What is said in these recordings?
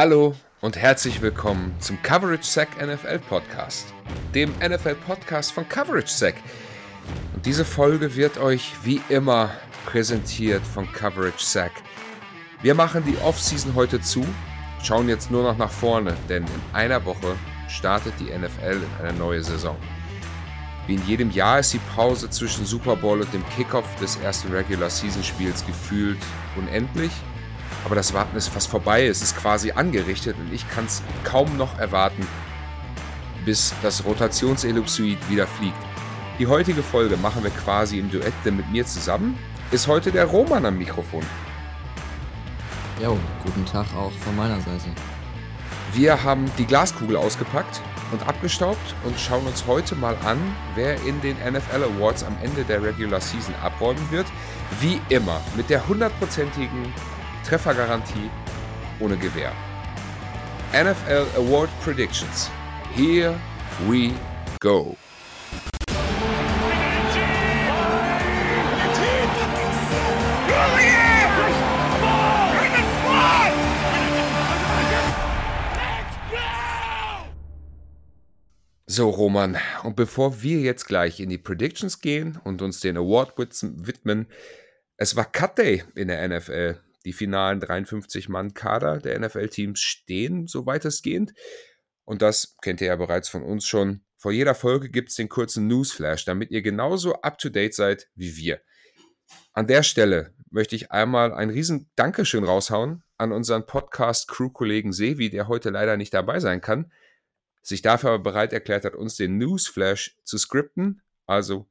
Hallo und herzlich willkommen zum Coverage Sack NFL Podcast, dem NFL Podcast von Coverage Sack. Und diese Folge wird euch wie immer präsentiert von Coverage Sack. Wir machen die Offseason heute zu, schauen jetzt nur noch nach vorne, denn in einer Woche startet die NFL in eine neue Saison. Wie in jedem Jahr ist die Pause zwischen Super Bowl und dem Kickoff des ersten Regular Season Spiels gefühlt unendlich aber das Warten ist fast vorbei. Es ist quasi angerichtet und ich kann es kaum noch erwarten, bis das Rotationsellipsoid wieder fliegt. Die heutige Folge machen wir quasi im Duett mit mir zusammen. Ist heute der Roman am Mikrofon. Jo, guten Tag auch von meiner Seite. Wir haben die Glaskugel ausgepackt und abgestaubt und schauen uns heute mal an, wer in den NFL Awards am Ende der Regular Season abräumen wird. Wie immer mit der hundertprozentigen Treffergarantie ohne Gewehr. NFL Award Predictions. Here we go. So, Roman, und bevor wir jetzt gleich in die Predictions gehen und uns den Award widmen, es war Cut Day in der NFL. Die finalen 53-Mann-Kader der NFL-Teams stehen, so weitestgehend. Und das kennt ihr ja bereits von uns schon. Vor jeder Folge gibt es den kurzen Newsflash, damit ihr genauso up-to-date seid wie wir. An der Stelle möchte ich einmal ein riesen Dankeschön raushauen an unseren Podcast-Crew-Kollegen Sevi, der heute leider nicht dabei sein kann, sich dafür aber bereit erklärt hat, uns den Newsflash zu skripten. Also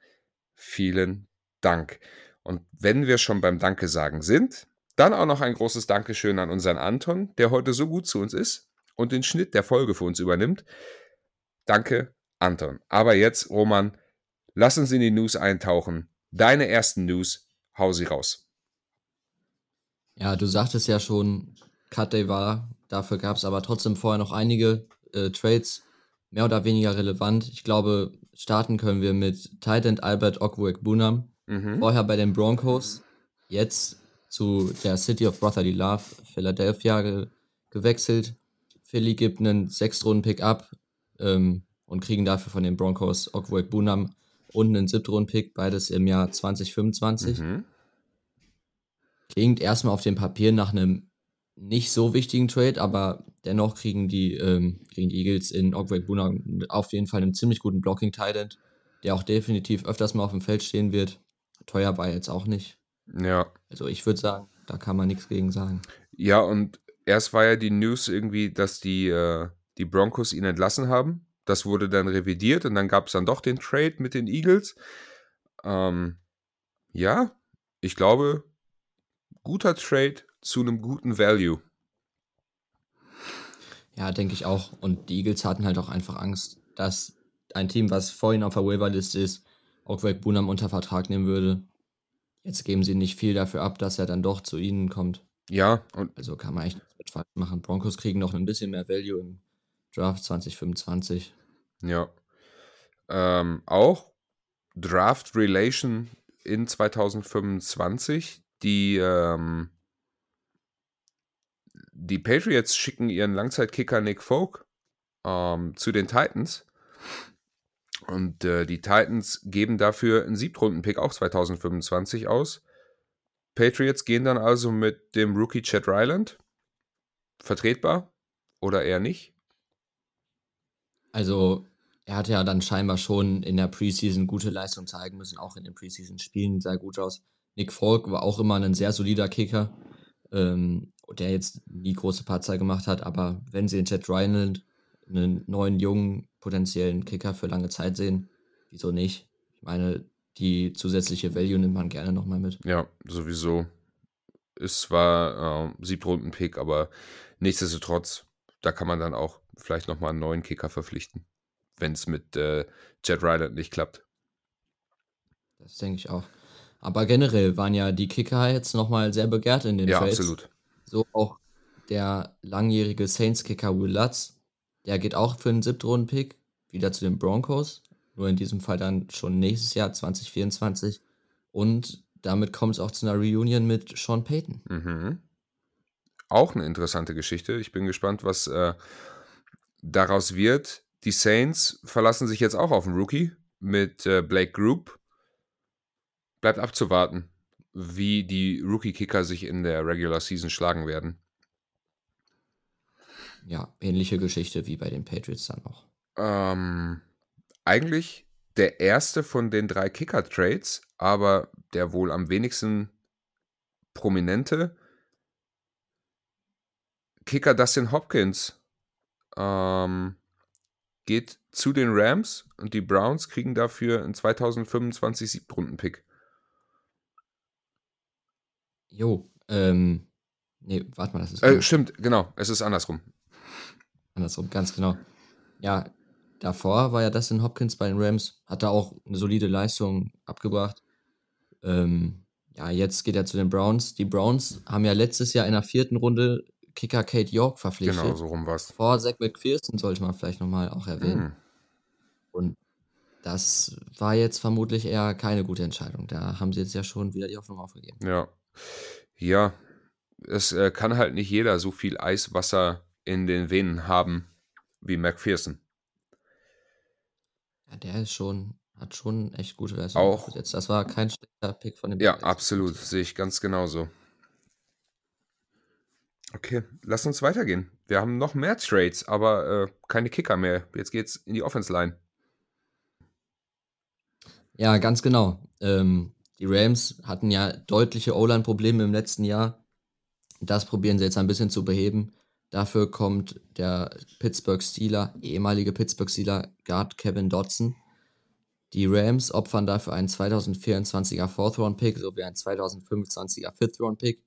vielen Dank. Und wenn wir schon beim Danke sagen sind, dann auch noch ein großes Dankeschön an unseren Anton, der heute so gut zu uns ist und den Schnitt der Folge für uns übernimmt. Danke, Anton. Aber jetzt, Roman, lass uns in die News eintauchen. Deine ersten News, hau sie raus. Ja, du sagtest ja schon, Cut Day war, dafür gab es aber trotzdem vorher noch einige äh, Trades, mehr oder weniger relevant. Ich glaube, starten können wir mit Titan Albert Okwek Bunam. Mhm. Vorher bei den Broncos, jetzt zu der City of Brotherly Love, Philadelphia, ge gewechselt. Philly gibt einen Sechstrunden-Pick ab ähm, und kriegen dafür von den Broncos Okwek Bunam und einen Siebtrunden-Pick, beides im Jahr 2025. Mhm. Klingt erstmal auf dem Papier nach einem nicht so wichtigen Trade, aber dennoch kriegen die, ähm, kriegen die Eagles in Okwek Bunam auf jeden Fall einen ziemlich guten Blocking-Talent, der auch definitiv öfters mal auf dem Feld stehen wird. Teuer war jetzt auch nicht. Ja. Also ich würde sagen, da kann man nichts gegen sagen. Ja, und erst war ja die News irgendwie, dass die, äh, die Broncos ihn entlassen haben. Das wurde dann revidiert und dann gab es dann doch den Trade mit den Eagles. Ähm, ja, ich glaube, guter Trade zu einem guten Value. Ja, denke ich auch. Und die Eagles hatten halt auch einfach Angst, dass ein Team, was vorhin auf der Waiver-Liste ist, auch Greg Bunam unter Vertrag nehmen würde Jetzt geben sie nicht viel dafür ab, dass er dann doch zu ihnen kommt. Ja, und also kann man echt nichts mit falsch machen. Broncos kriegen noch ein bisschen mehr Value im Draft 2025. Ja. Ähm, auch Draft Relation in 2025. Die, ähm, die Patriots schicken ihren Langzeitkicker Nick Folk ähm, zu den Titans. Und äh, die Titans geben dafür einen Siebtrunden-Pick auch 2025 aus. Patriots gehen dann also mit dem Rookie Chad Ryland. Vertretbar oder eher nicht? Also, er hat ja dann scheinbar schon in der Preseason gute Leistung zeigen müssen, auch in den Preseason-Spielen sah gut aus. Nick Falk war auch immer ein sehr solider Kicker, ähm, der jetzt nie große Patzer gemacht hat, aber wenn sie in Chad Ryland einen neuen, jungen, potenziellen Kicker für lange Zeit sehen, wieso nicht? Ich meine, die zusätzliche Value nimmt man gerne nochmal mit. Ja, sowieso. Ist zwar äh, Siebtrunden-Pick, aber nichtsdestotrotz, da kann man dann auch vielleicht nochmal einen neuen Kicker verpflichten, wenn es mit äh, Jet Ryland nicht klappt. Das denke ich auch. Aber generell waren ja die Kicker jetzt nochmal sehr begehrt in den ja, Trades. Ja, absolut. So auch der langjährige Saints-Kicker Will Lutz, der geht auch für einen Siebtrunden-Pick wieder zu den Broncos. Nur in diesem Fall dann schon nächstes Jahr, 2024. Und damit kommt es auch zu einer Reunion mit Sean Payton. Mhm. auch eine interessante Geschichte. Ich bin gespannt, was äh, daraus wird. Die Saints verlassen sich jetzt auch auf den Rookie mit äh, Blake Group. Bleibt abzuwarten, wie die Rookie-Kicker sich in der Regular Season schlagen werden. Ja, ähnliche Geschichte wie bei den Patriots dann auch. Ähm, eigentlich der erste von den drei Kicker-Trades, aber der wohl am wenigsten prominente. Kicker Dustin Hopkins ähm, geht zu den Rams und die Browns kriegen dafür einen 2025 Siebtrunden-Pick. Jo, ähm, nee, warte mal, das ist. Äh, stimmt, genau, es ist andersrum. Andersrum, ganz genau. Ja, davor war ja Dustin Hopkins bei den Rams, hat da auch eine solide Leistung abgebracht. Ähm, ja, jetzt geht er zu den Browns. Die Browns haben ja letztes Jahr in der vierten Runde Kicker Kate York verpflichtet. Genau, so rum war's. Vor Zach McPherson sollte man vielleicht nochmal auch erwähnen. Hm. Und das war jetzt vermutlich eher keine gute Entscheidung. Da haben sie jetzt ja schon wieder die Hoffnung aufgegeben. Ja. Ja, es äh, kann halt nicht jeder so viel Eiswasser in den Venen haben wie McPherson. Ja, der ist schon, hat schon echt gute Leistung Auch- gesetzt. Das war kein schlechter Pick von dem Ja, Patriots. absolut. Sehe ich ganz genauso. Okay, lass uns weitergehen. Wir haben noch mehr Trades, aber äh, keine Kicker mehr. Jetzt geht's in die Offense Line. Ja, ganz genau. Ähm, die Rams hatten ja deutliche O-Line-Probleme im letzten Jahr. Das probieren sie jetzt ein bisschen zu beheben. Dafür kommt der Pittsburgh Steeler, ehemalige Pittsburgh Steeler Guard Kevin Dodson. Die Rams opfern dafür einen 2024er Fourth-Round-Pick sowie einen 2025er Fifth-Round-Pick.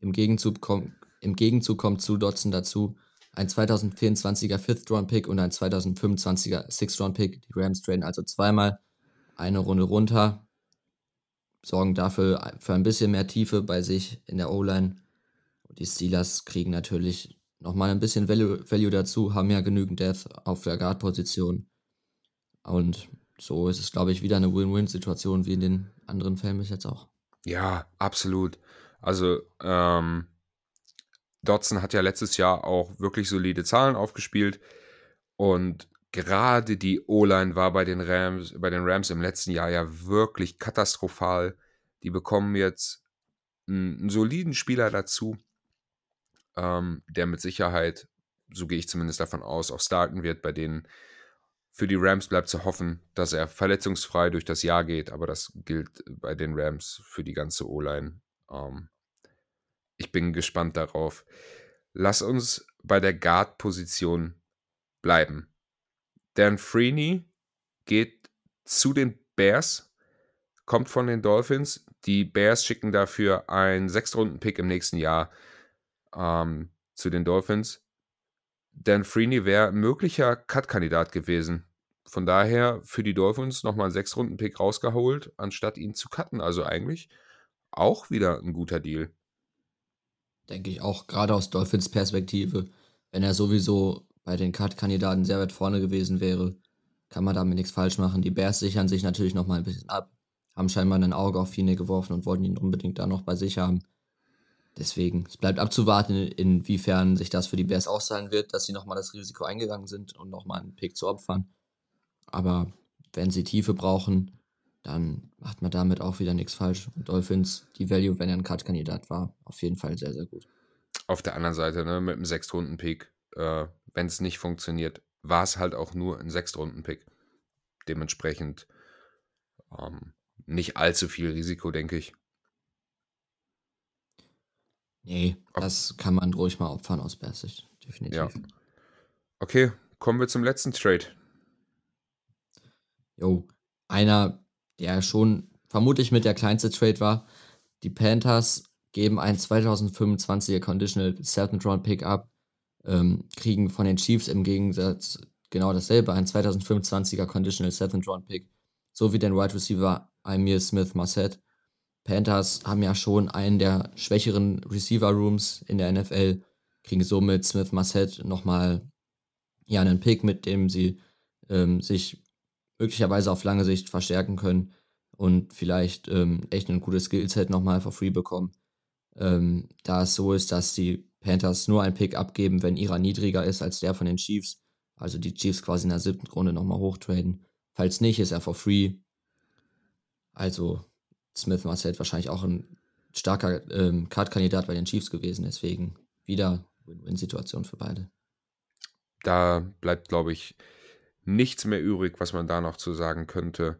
Im Gegenzug, kommt, Im Gegenzug kommt zu Dodson dazu ein 2024er Fifth-Round-Pick und ein 2025er Sixth-Round-Pick. Die Rams traden also zweimal eine Runde runter, sorgen dafür für ein bisschen mehr Tiefe bei sich in der O-Line. Und die Steelers kriegen natürlich nochmal ein bisschen Value, Value dazu, haben ja genügend Death auf der Guard-Position. Und so ist es, glaube ich, wieder eine Win-Win-Situation wie in den anderen Fällen bis jetzt auch. Ja, absolut. Also, ähm, Dodson hat ja letztes Jahr auch wirklich solide Zahlen aufgespielt. Und gerade die O-Line war bei den Rams, bei den Rams im letzten Jahr ja wirklich katastrophal. Die bekommen jetzt einen, einen soliden Spieler dazu, ähm, der mit Sicherheit, so gehe ich zumindest davon aus, auch starten wird bei denen. Für die Rams bleibt zu hoffen, dass er verletzungsfrei durch das Jahr geht, aber das gilt bei den Rams für die ganze O-Line. Ähm, ich bin gespannt darauf. Lass uns bei der Guard-Position bleiben. Dan Freeney geht zu den Bears, kommt von den Dolphins. Die Bears schicken dafür einen Sechstrunden-Pick im nächsten Jahr ähm, zu den Dolphins. Dan Freeney wäre ein möglicher Cut-Kandidat gewesen. Von daher für die Dolphins nochmal einen Sechstrunden-Pick rausgeholt, anstatt ihn zu cutten. Also eigentlich auch wieder ein guter Deal. Denke ich auch, gerade aus Dolphins Perspektive, wenn er sowieso bei den Cut-Kandidaten sehr weit vorne gewesen wäre, kann man damit nichts falsch machen. Die Bears sichern sich natürlich nochmal ein bisschen ab, haben scheinbar ein Auge auf Fine geworfen und wollten ihn unbedingt da noch bei sich haben. Deswegen, es bleibt abzuwarten, inwiefern sich das für die Bears auszahlen wird, dass sie nochmal das Risiko eingegangen sind und nochmal einen Pick zu opfern. Aber wenn sie Tiefe brauchen, dann macht man damit auch wieder nichts falsch. Und Dolphins, die Value, wenn er ein Cut-Kandidat war, auf jeden Fall sehr, sehr gut. Auf der anderen Seite, ne, mit einem Sechstrunden-Pick, äh, wenn es nicht funktioniert, war es halt auch nur ein Sechstrunden-Pick. Dementsprechend ähm, nicht allzu viel Risiko, denke ich. Nee, das kann man ruhig mal opfern aus Bears Sicht, definitiv. Ja. Okay, kommen wir zum letzten Trade. Jo, einer, der schon vermutlich mit der kleinste Trade war. Die Panthers geben ein 2025er Conditional Second Round Pick ab, ähm, kriegen von den Chiefs im Gegensatz genau dasselbe, ein 2025er Conditional Second Round Pick, sowie den Wide Receiver Amir Smith Marset. Panthers haben ja schon einen der schwächeren Receiver Rooms in der NFL, kriegen somit Smith Marset nochmal ja, einen Pick, mit dem sie ähm, sich möglicherweise auf lange Sicht verstärken können und vielleicht ähm, echt ein gutes Skillset nochmal for free bekommen. Ähm, da es so ist, dass die Panthers nur einen Pick abgeben, wenn ihrer niedriger ist als der von den Chiefs. Also die Chiefs quasi in der siebten Runde nochmal hochtraden. Falls nicht, ist er for free. Also Smith Marcel wahrscheinlich auch ein starker ähm, Card-Kandidat bei den Chiefs gewesen. Deswegen wieder Win-Win-Situation für beide. Da bleibt, glaube ich, nichts mehr übrig, was man da noch zu sagen könnte.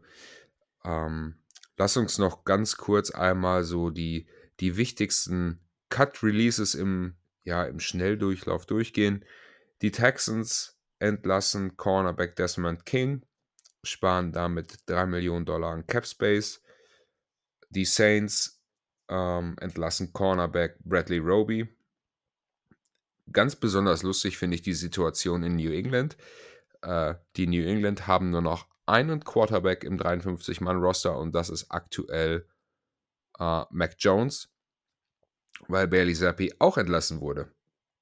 Ähm, lass uns noch ganz kurz einmal so die, die wichtigsten Cut-Releases im, ja, im Schnelldurchlauf durchgehen. Die Texans entlassen Cornerback Desmond King, sparen damit 3 Millionen Dollar an Cap Space. Die Saints ähm, entlassen Cornerback Bradley Roby. Ganz besonders lustig finde ich die Situation in New England. Äh, die New England haben nur noch einen Quarterback im 53-Mann-Roster und das ist aktuell äh, Mac Jones, weil Bailey Zappi auch entlassen wurde.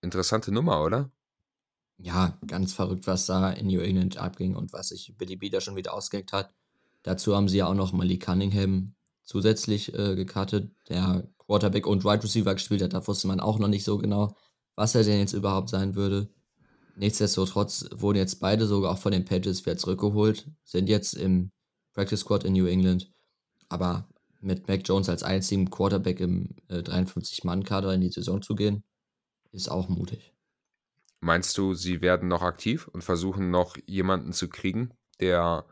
Interessante Nummer, oder? Ja, ganz verrückt, was da in New England abging und was sich Billy Beater schon wieder ausgeheckt hat. Dazu haben sie ja auch noch Malik Cunningham zusätzlich äh, gekartet, der Quarterback und Wide Receiver gespielt hat. Da wusste man auch noch nicht so genau, was er denn jetzt überhaupt sein würde. Nichtsdestotrotz wurden jetzt beide sogar auch von den Patriots wieder zurückgeholt, sind jetzt im Practice Squad in New England. Aber mit Mac Jones als einzigen Quarterback im äh, 53-Mann-Kader in die Saison zu gehen, ist auch mutig. Meinst du, sie werden noch aktiv und versuchen noch jemanden zu kriegen, der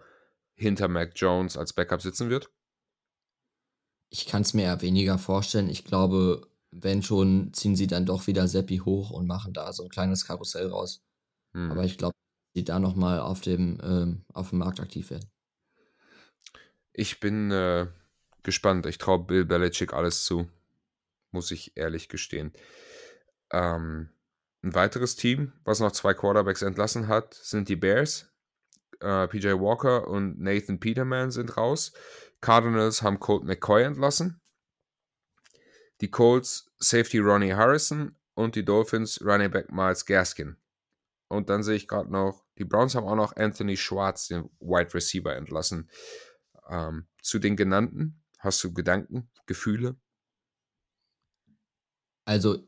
hinter Mac Jones als Backup sitzen wird? Ich kann es mir eher weniger vorstellen. Ich glaube, wenn schon, ziehen sie dann doch wieder Seppi hoch und machen da so ein kleines Karussell raus. Hm. Aber ich glaube, die da nochmal auf dem, ähm, auf dem Markt aktiv werden. Ich bin äh, gespannt. Ich traue Bill Belichick alles zu. Muss ich ehrlich gestehen. Ähm, ein weiteres Team, was noch zwei Quarterbacks entlassen hat, sind die Bears. Äh, PJ Walker und Nathan Peterman sind raus. Cardinals haben Colt McCoy entlassen. Die Colts Safety Ronnie Harrison und die Dolphins Running Back Miles Gaskin. Und dann sehe ich gerade noch, die Browns haben auch noch Anthony Schwartz, den Wide Receiver, entlassen. Ähm, zu den genannten, hast du Gedanken, Gefühle? Also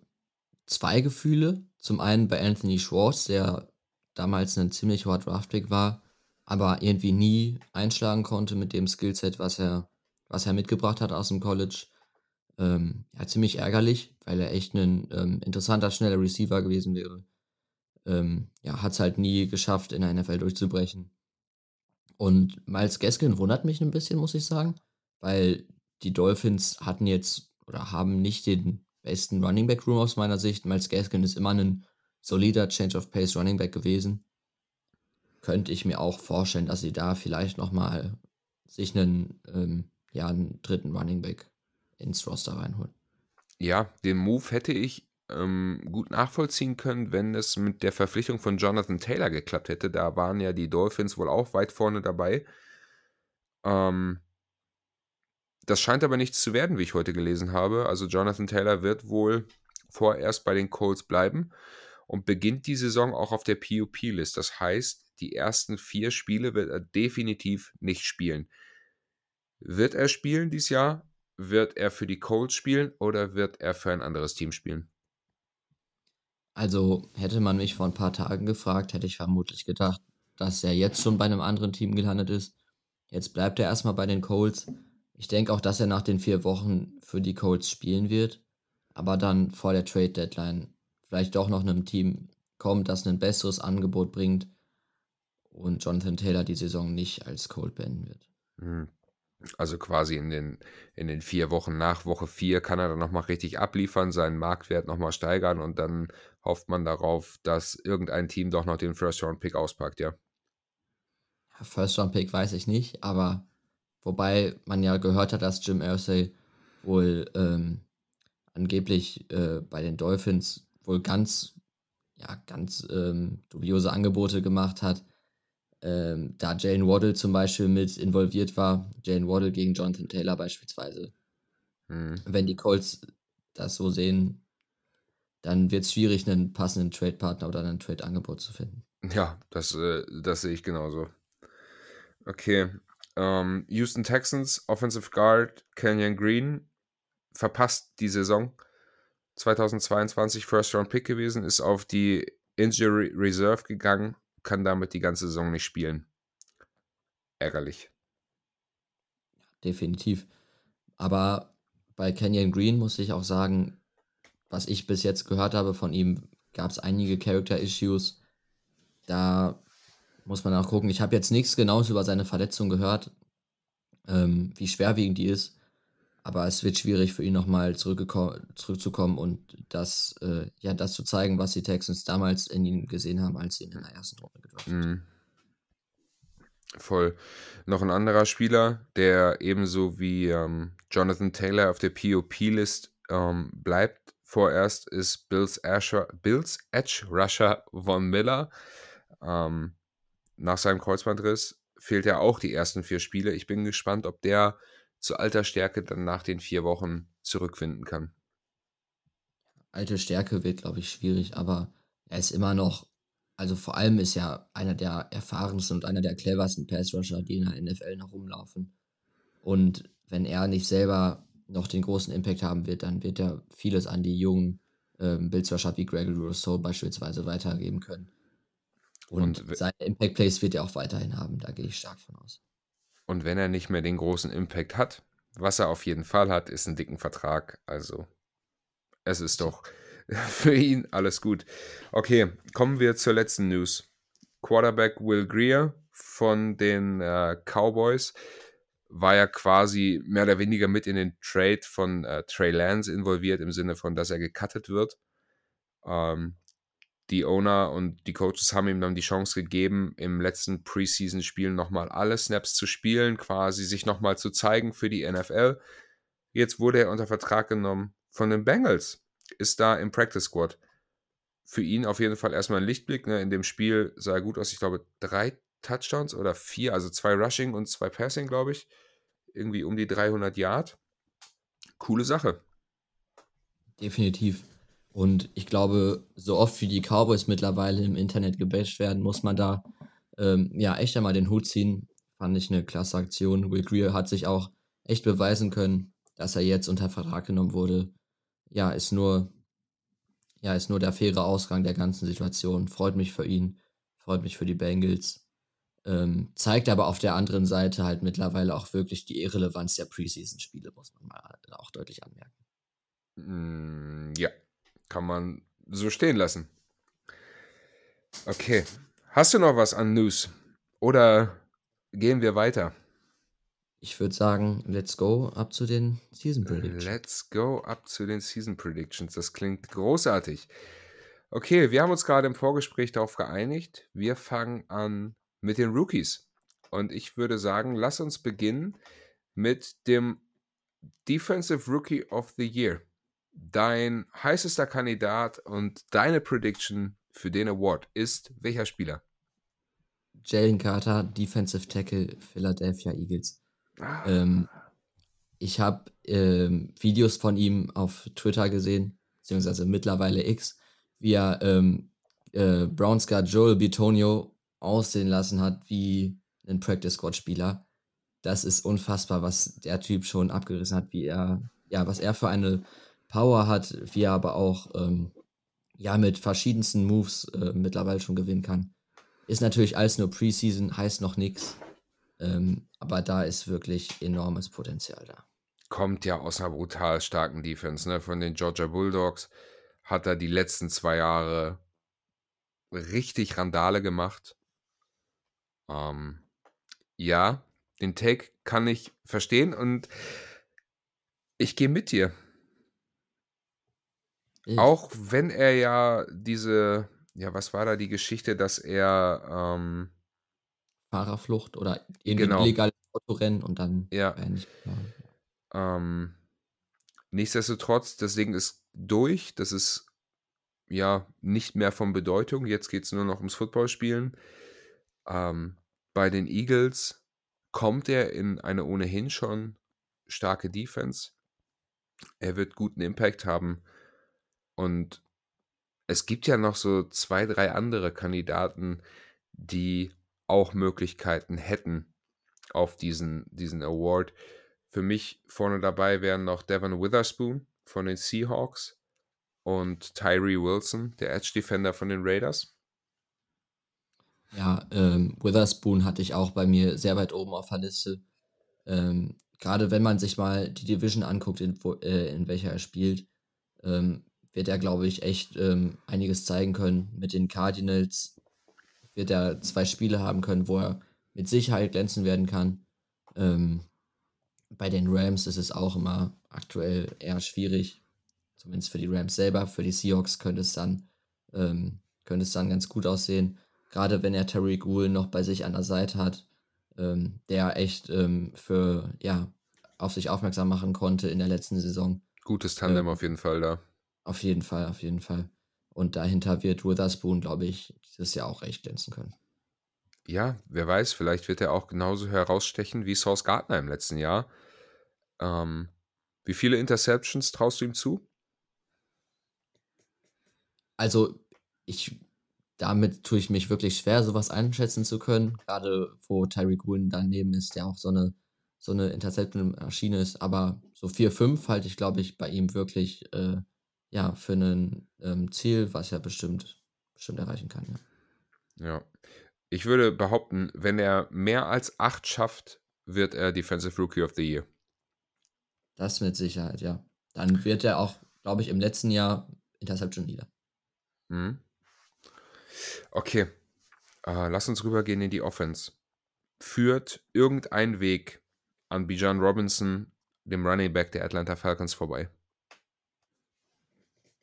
zwei Gefühle. Zum einen bei Anthony Schwartz, der damals ein ziemlich hoher Draftpick war, aber irgendwie nie einschlagen konnte mit dem Skillset, was er, was er mitgebracht hat aus dem College. Ähm, ja, ziemlich ärgerlich, weil er echt ein ähm, interessanter, schneller Receiver gewesen wäre ähm, ja, hat es halt nie geschafft, in der NFL durchzubrechen. Und Miles Gaskin wundert mich ein bisschen, muss ich sagen, weil die Dolphins hatten jetzt oder haben nicht den besten Running Back Room aus meiner Sicht. Miles Gaskin ist immer ein solider Change of Pace Running Back gewesen. Könnte ich mir auch vorstellen, dass sie da vielleicht nochmal sich einen, ähm, ja, einen dritten Running Back ins Roster reinholen. Ja, den Move hätte ich ähm, gut nachvollziehen können, wenn es mit der Verpflichtung von Jonathan Taylor geklappt hätte. Da waren ja die Dolphins wohl auch weit vorne dabei. Ähm, das scheint aber nichts zu werden, wie ich heute gelesen habe. Also Jonathan Taylor wird wohl vorerst bei den Colts bleiben und beginnt die Saison auch auf der PUP-List. Das heißt, die ersten vier Spiele wird er definitiv nicht spielen. Wird er spielen dieses Jahr? Wird er für die Colts spielen oder wird er für ein anderes Team spielen? Also hätte man mich vor ein paar Tagen gefragt, hätte ich vermutlich gedacht, dass er jetzt schon bei einem anderen Team gelandet ist. Jetzt bleibt er erstmal bei den Colts. Ich denke auch, dass er nach den vier Wochen für die Colts spielen wird, aber dann vor der Trade Deadline vielleicht doch noch einem Team kommt, das ein besseres Angebot bringt und Jonathan Taylor die Saison nicht als Colt beenden wird. Hm. Also quasi in den, in den vier Wochen nach Woche vier kann er dann nochmal richtig abliefern, seinen Marktwert nochmal steigern und dann hofft man darauf, dass irgendein Team doch noch den First-Round-Pick auspackt, ja. First-Round-Pick weiß ich nicht, aber wobei man ja gehört hat, dass Jim Irsay wohl ähm, angeblich äh, bei den Dolphins wohl ganz, ja, ganz ähm, dubiose Angebote gemacht hat ähm, da Jane Waddle zum Beispiel mit involviert war, Jane Waddle gegen Jonathan Taylor beispielsweise. Mhm. Wenn die Colts das so sehen, dann wird es schwierig, einen passenden Trade-Partner oder ein Trade-Angebot zu finden. Ja, das, äh, das sehe ich genauso. Okay. Ähm, Houston Texans, Offensive Guard, Kenyon Green verpasst die Saison. 2022 First Round Pick gewesen, ist auf die Injury Reserve gegangen, kann damit die ganze Saison nicht spielen. Ärgerlich. Definitiv. Aber bei Canyon Green muss ich auch sagen, was ich bis jetzt gehört habe von ihm, gab es einige Character-Issues. Da muss man auch gucken. Ich habe jetzt nichts Genaues über seine Verletzung gehört, ähm, wie schwerwiegend die ist. Aber es wird schwierig für ihn nochmal zurückzukommen und das, äh, ja, das zu zeigen, was die Texans damals in ihm gesehen haben, als sie ihn in der ersten Runde getroffen haben. Mhm. Voll. Noch ein anderer Spieler, der ebenso wie ähm, Jonathan Taylor auf der POP-List ähm, bleibt vorerst, ist Bills, Asher, Bills Edge Rusher Von Miller. Ähm, nach seinem Kreuzbandriss fehlt ja auch die ersten vier Spiele. Ich bin gespannt, ob der zu alter Stärke dann nach den vier Wochen zurückfinden kann. Alte Stärke wird, glaube ich, schwierig, aber er ist immer noch, also vor allem ist er einer der erfahrensten und einer der cleversten Pass-Rusher, die in der NFL noch rumlaufen. Und wenn er nicht selber noch den großen Impact haben wird, dann wird er vieles an die jungen ähm, Bills-Rusher wie Gregory Rousseau beispielsweise weitergeben können. Und, und seine Impact Plays wird er auch weiterhin haben, da gehe ich stark von aus. Und wenn er nicht mehr den großen Impact hat, was er auf jeden Fall hat, ist ein dicken Vertrag. Also es ist doch für ihn alles gut. Okay, kommen wir zur letzten News. Quarterback Will Greer von den äh, Cowboys war ja quasi mehr oder weniger mit in den Trade von äh, Trey Lance involviert, im Sinne von, dass er gecuttet wird. Ähm, die Owner und die Coaches haben ihm dann die Chance gegeben, im letzten Preseason-Spiel nochmal alle Snaps zu spielen, quasi sich nochmal zu zeigen für die NFL. Jetzt wurde er unter Vertrag genommen von den Bengals, ist da im Practice Squad. Für ihn auf jeden Fall erstmal ein Lichtblick. Ne? In dem Spiel sah er gut aus. Ich glaube, drei Touchdowns oder vier, also zwei Rushing und zwei Passing, glaube ich. Irgendwie um die 300 Yard. Coole Sache. Definitiv. Und ich glaube, so oft wie die Cowboys mittlerweile im Internet gebasht werden, muss man da ähm, ja echt einmal den Hut ziehen. Fand ich eine klasse Aktion. Will Greer hat sich auch echt beweisen können, dass er jetzt unter Vertrag genommen wurde. Ja, ist nur, ja, ist nur der faire Ausgang der ganzen Situation. Freut mich für ihn, freut mich für die Bengals. Ähm, zeigt aber auf der anderen Seite halt mittlerweile auch wirklich die Irrelevanz der Preseason-Spiele, muss man mal auch deutlich anmerken. Mm, ja, kann man so stehen lassen. Okay. Hast du noch was an News? Oder gehen wir weiter? Ich würde sagen, let's go up zu den Season Predictions. Let's go up zu den Season Predictions. Das klingt großartig. Okay, wir haben uns gerade im Vorgespräch darauf geeinigt. Wir fangen an mit den Rookies. Und ich würde sagen, lass uns beginnen mit dem Defensive Rookie of the Year dein heißester Kandidat und deine Prediction für den Award ist welcher Spieler? Jalen Carter, Defensive Tackle, Philadelphia Eagles. Ah. Ähm, ich habe ähm, Videos von ihm auf Twitter gesehen, beziehungsweise mittlerweile X, wie er ähm, äh, Brown Scott Joel Bitonio aussehen lassen hat wie ein Practice Squad Spieler. Das ist unfassbar, was der Typ schon abgerissen hat, wie er, ja, was er für eine Power hat, wie er aber auch ähm, ja mit verschiedensten Moves äh, mittlerweile schon gewinnen kann. Ist natürlich alles nur Preseason, heißt noch nichts. Ähm, aber da ist wirklich enormes Potenzial da. Kommt ja aus einer brutal starken Defense, ne? Von den Georgia Bulldogs hat er die letzten zwei Jahre richtig Randale gemacht. Ähm, ja, den Take kann ich verstehen und ich gehe mit dir. Ich. Auch wenn er ja diese, ja, was war da die Geschichte, dass er ähm, Fahrerflucht oder irgendwie genau. illegales Autorennen und dann ja. Ähm, nichtsdestotrotz, das Ding ist durch, das ist ja nicht mehr von Bedeutung. Jetzt geht es nur noch ums Footballspielen. Ähm, bei den Eagles kommt er in eine ohnehin schon starke Defense. Er wird guten Impact haben. Und es gibt ja noch so zwei, drei andere Kandidaten, die auch Möglichkeiten hätten auf diesen, diesen Award. Für mich vorne dabei wären noch Devin Witherspoon von den Seahawks. und Tyree Wilson, der Edge Defender von den Raiders. Ja, ähm, Witherspoon hatte ich auch bei mir sehr weit oben auf der Liste. Ähm, Gerade wenn man sich mal die Division anguckt, in, wo, äh, in welcher er spielt, ähm, wird er, glaube ich, echt ähm, einiges zeigen können. Mit den Cardinals wird er zwei Spiele haben können, wo er mit Sicherheit glänzen werden kann. Ähm, bei den Rams ist es auch immer aktuell eher schwierig. Zumindest für die Rams selber. Für die Seahawks könnte es dann, ähm, könnte es dann ganz gut aussehen. Gerade wenn er Terry Gould noch bei sich an der Seite hat, ähm, der echt ähm, für, ja, auf sich aufmerksam machen konnte in der letzten Saison. Gutes Tandem ähm, auf jeden Fall da. Auf jeden Fall, auf jeden Fall. Und dahinter wird Witherspoon, glaube ich, dieses Jahr auch echt glänzen können. Ja, wer weiß, vielleicht wird er auch genauso herausstechen wie Source Gardner im letzten Jahr. Ähm, wie viele Interceptions traust du ihm zu? Also, ich damit tue ich mich wirklich schwer, sowas einschätzen zu können. Gerade wo Tyreek Woolen daneben ist, der auch so eine, so eine Interception-Maschine ist. Aber so 4-5 halte ich, glaube ich, bei ihm wirklich äh, ja, für ein ähm, Ziel, was er bestimmt, bestimmt erreichen kann. Ja. ja. Ich würde behaupten, wenn er mehr als 8 schafft, wird er Defensive Rookie of the Year. Das mit Sicherheit, ja. Dann wird er auch, glaube ich, im letzten Jahr Interception Leader. Mhm. Okay, äh, lass uns rübergehen in die Offense. Führt irgendein Weg an Bijan Robinson, dem Running Back der Atlanta Falcons, vorbei?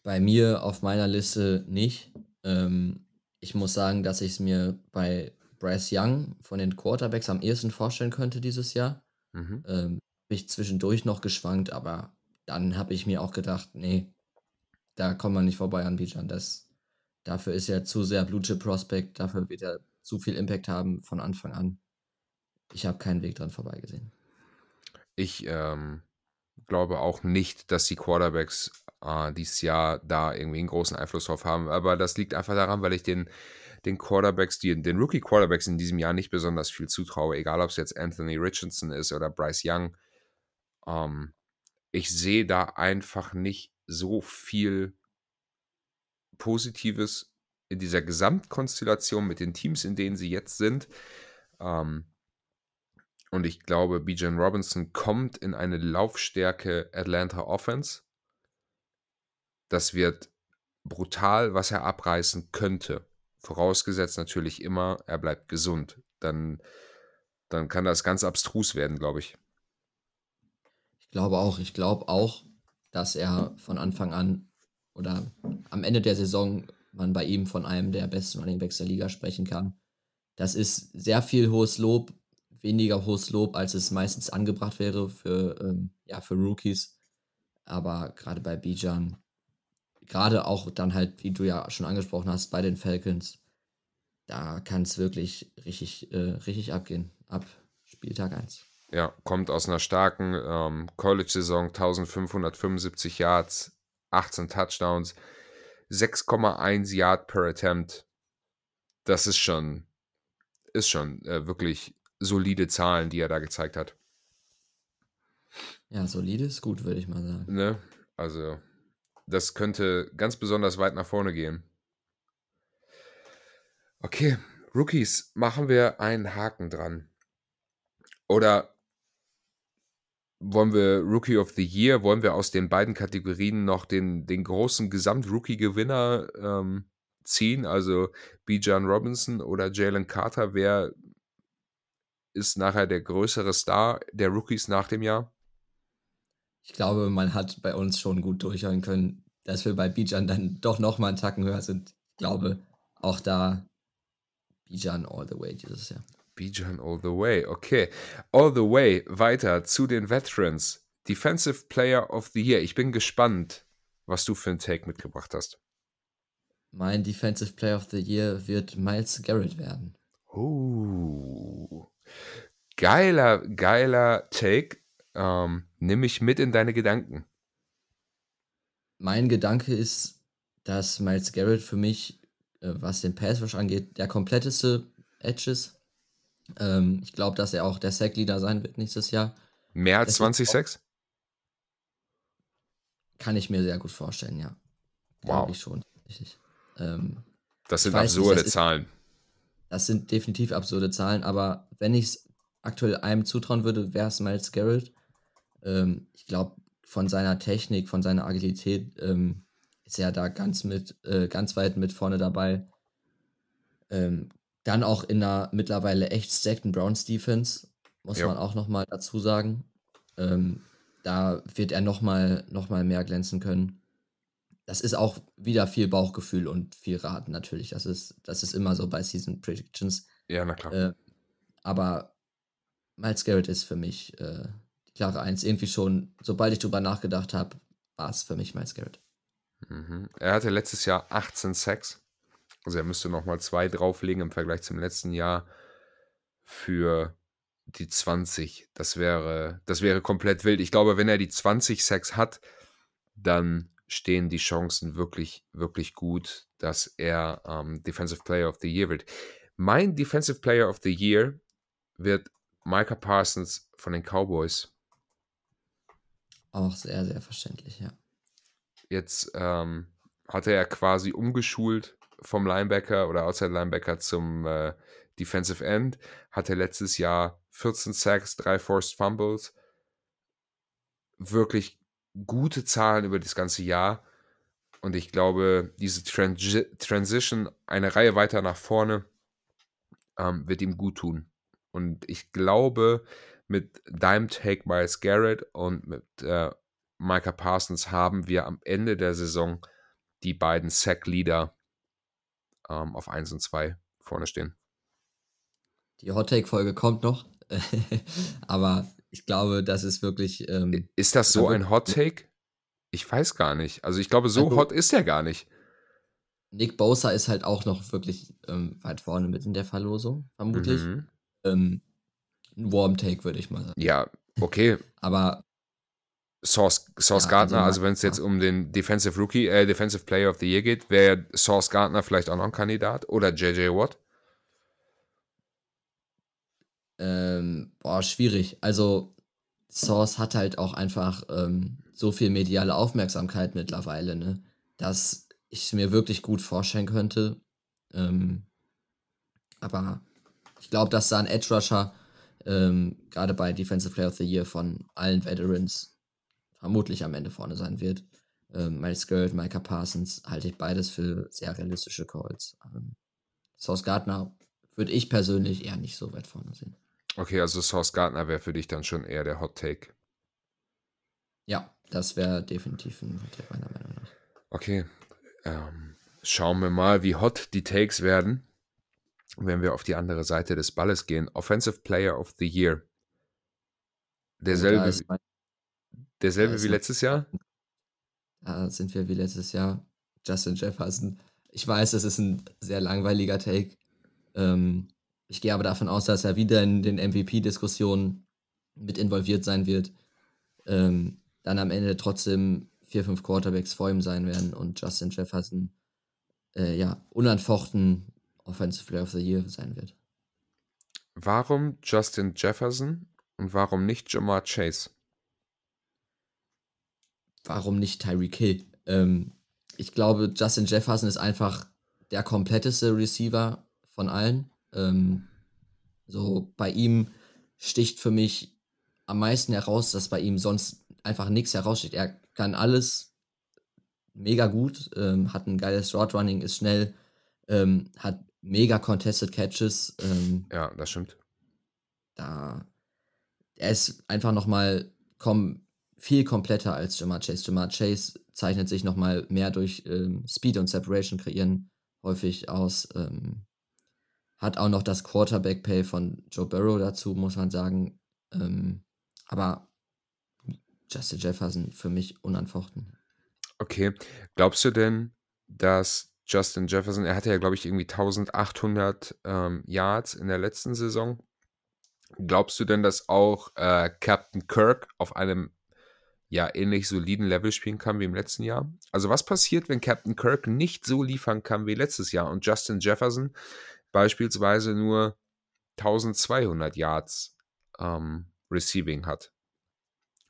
Bei mir auf meiner Liste nicht. Ähm, ich muss sagen, dass ich es mir bei Bryce Young von den Quarterbacks am ehesten vorstellen könnte dieses Jahr. Mhm. Ähm, ich zwischendurch noch geschwankt, aber dann habe ich mir auch gedacht, nee, da kommt man nicht vorbei an Bijan. Das, Dafür ist er zu sehr Blue Chip Prospect, dafür wird er zu viel Impact haben von Anfang an. Ich habe keinen Weg dran vorbeigesehen. Ich ähm, glaube auch nicht, dass die Quarterbacks äh, dieses Jahr da irgendwie einen großen Einfluss drauf haben. Aber das liegt einfach daran, weil ich den, den Quarterbacks, die, den Rookie Quarterbacks in diesem Jahr nicht besonders viel zutraue, egal ob es jetzt Anthony Richardson ist oder Bryce Young. Ähm, ich sehe da einfach nicht so viel Positives in dieser Gesamtkonstellation mit den Teams, in denen sie jetzt sind. Ähm, und ich glaube, Bijan Robinson kommt in eine Laufstärke Atlanta Offense. Das wird brutal, was er abreißen könnte. Vorausgesetzt natürlich immer, er bleibt gesund. Dann, dann kann das ganz abstrus werden, glaube ich. Ich glaube auch. Ich glaube auch, dass er von Anfang an oder am Ende der Saison man bei ihm von einem der besten Running Backs der Liga sprechen kann. Das ist sehr viel hohes Lob, weniger hohes Lob, als es meistens angebracht wäre für, ähm, ja, für Rookies. Aber gerade bei Bijan, gerade auch dann halt, wie du ja schon angesprochen hast, bei den Falcons, da kann es wirklich richtig, äh, richtig abgehen, ab Spieltag 1. Ja, kommt aus einer starken ähm, College-Saison, 1575 Yards, 18 Touchdowns, 6,1 Yard per Attempt. Das ist schon, ist schon äh, wirklich solide Zahlen, die er da gezeigt hat. Ja, solide ist gut, würde ich mal sagen. Ne? Also, das könnte ganz besonders weit nach vorne gehen. Okay, Rookies, machen wir einen Haken dran. Oder wollen wir Rookie of the Year, wollen wir aus den beiden Kategorien noch den, den großen Gesamt-Rookie-Gewinner ähm, ziehen, also Bijan Robinson oder Jalen Carter, wer ist nachher der größere Star der Rookies nach dem Jahr? Ich glaube, man hat bei uns schon gut durchhören können, dass wir bei Bijan dann doch nochmal einen Tacken höher sind. Ich glaube, auch da Bijan all the way dieses Jahr. Bijan all the way, okay. All the way weiter zu den Veterans. Defensive Player of the Year. Ich bin gespannt, was du für einen Take mitgebracht hast. Mein Defensive Player of the Year wird Miles Garrett werden. Oh. Geiler, geiler Take. Ähm, nimm mich mit in deine Gedanken. Mein Gedanke ist, dass Miles Garrett für mich, äh, was den Pass Rush angeht, der kompletteste Edge ist ähm, ich glaube, dass er auch der Sack-Leader sein wird nächstes Jahr. Mehr als 20 Sacks? Kann ich mir sehr gut vorstellen, ja. Glaube ich schon. Ähm, das sind absurde nicht, das Zahlen. Ist, das sind definitiv absurde Zahlen, aber wenn ich es aktuell einem zutrauen würde, wäre es Miles Garrett. Ähm, ich glaube, von seiner Technik, von seiner Agilität ähm, ist er da ganz mit, äh, ganz weit mit vorne dabei. Ähm, dann auch in einer mittlerweile echt stackten Browns Defense, muss ja. man auch nochmal dazu sagen. Ähm, da wird er nochmal noch mal mehr glänzen können. Das ist auch wieder viel Bauchgefühl und viel Raten natürlich. Das ist, das ist immer so bei Season Predictions. Ja, na klar. Äh, aber Miles Garrett ist für mich äh, klare Eins. Irgendwie schon, sobald ich drüber nachgedacht habe, war es für mich Miles Garrett. Mhm. Er hatte letztes Jahr 18 Sacks. Also er müsste nochmal zwei drauflegen im Vergleich zum letzten Jahr für die 20. Das wäre, das wäre komplett wild. Ich glaube, wenn er die 20 Sacks hat, dann stehen die Chancen wirklich, wirklich gut, dass er ähm, Defensive Player of the Year wird. Mein Defensive Player of the Year wird Micah Parsons von den Cowboys. Auch sehr, sehr verständlich, ja. Jetzt ähm, hatte er quasi umgeschult vom Linebacker oder Outside Linebacker zum äh, Defensive End. Hatte letztes Jahr 14 Sacks, 3 Forced Fumbles. Wirklich gute Zahlen über das ganze Jahr. Und ich glaube, diese Transi Transition eine Reihe weiter nach vorne ähm, wird ihm gut tun. Und ich glaube, mit deinem Take Miles Garrett und mit äh, Micah Parsons haben wir am Ende der Saison die beiden Sack-Leader ähm, auf 1 und 2 vorne stehen. Die Hot Take-Folge kommt noch, aber ich glaube, das ist wirklich. Ähm, ist das so ein Hot Take? Ich weiß gar nicht. Also ich glaube, so also, hot ist er gar nicht. Nick Bosa ist halt auch noch wirklich ähm, weit vorne mit in der Verlosung, vermutlich. Mhm. Ähm, ein Warm Take, würde ich mal sagen. Ja, okay. Aber Source, Source ja, Gardner, also, also wenn es jetzt um den Defensive Rookie, äh, Defensive Player of the Year geht, wäre Source Gardner vielleicht auch noch ein Kandidat oder JJ Watt? Ähm, boah, schwierig. Also Source hat halt auch einfach ähm, so viel mediale Aufmerksamkeit mittlerweile, ne, dass ich es mir wirklich gut vorstellen könnte. Ähm, aber ich glaube, dass da ein Edge Rusher ähm, gerade bei Defensive Player of the Year von allen Veterans vermutlich am Ende vorne sein wird. Ähm, Miles Garrett, Micah Parsons halte ich beides für sehr realistische Calls. Ähm, Source Gardner würde ich persönlich eher nicht so weit vorne sehen. Okay, also Source Gardner wäre für dich dann schon eher der Hot Take. Ja, das wäre definitiv ein Hot Take meiner Meinung nach. Okay, ähm, schauen wir mal, wie hot die Takes werden, wenn wir auf die andere Seite des Balles gehen. Offensive Player of the Year. Derselbe, mein, derselbe wie letztes Jahr? Da sind wir wie letztes Jahr. Justin Jefferson. Ich weiß, es ist ein sehr langweiliger Take. Ähm, ich gehe aber davon aus, dass er wieder in den MVP-Diskussionen mit involviert sein wird. Ähm, dann am Ende trotzdem vier, fünf Quarterbacks vor ihm sein werden und Justin Jefferson äh, ja unanfochten Offensive Player of the Year sein wird. Warum Justin Jefferson und warum nicht Jamar Chase? Warum nicht Tyreek Hill? Ähm, ich glaube, Justin Jefferson ist einfach der kompletteste Receiver von allen. Ähm, so bei ihm sticht für mich am meisten heraus, dass bei ihm sonst einfach nichts heraussteht. Er kann alles mega gut, ähm, hat ein geiles Route Running, ist schnell, ähm, hat mega contested Catches. Ähm, ja, das stimmt. Da er ist einfach noch mal kom viel kompletter als Jamar Chase. Jamar Chase zeichnet sich noch mal mehr durch ähm, Speed und Separation kreieren häufig aus. Ähm, hat auch noch das Quarterback-Pay von Joe Burrow dazu, muss man sagen. Ähm, aber Justin Jefferson für mich unanfochten. Okay. Glaubst du denn, dass Justin Jefferson, er hatte ja, glaube ich, irgendwie 1800 ähm, Yards in der letzten Saison. Glaubst du denn, dass auch äh, Captain Kirk auf einem ja ähnlich soliden Level spielen kann wie im letzten Jahr? Also was passiert, wenn Captain Kirk nicht so liefern kann wie letztes Jahr und Justin Jefferson beispielsweise nur 1200 Yards ähm, Receiving hat.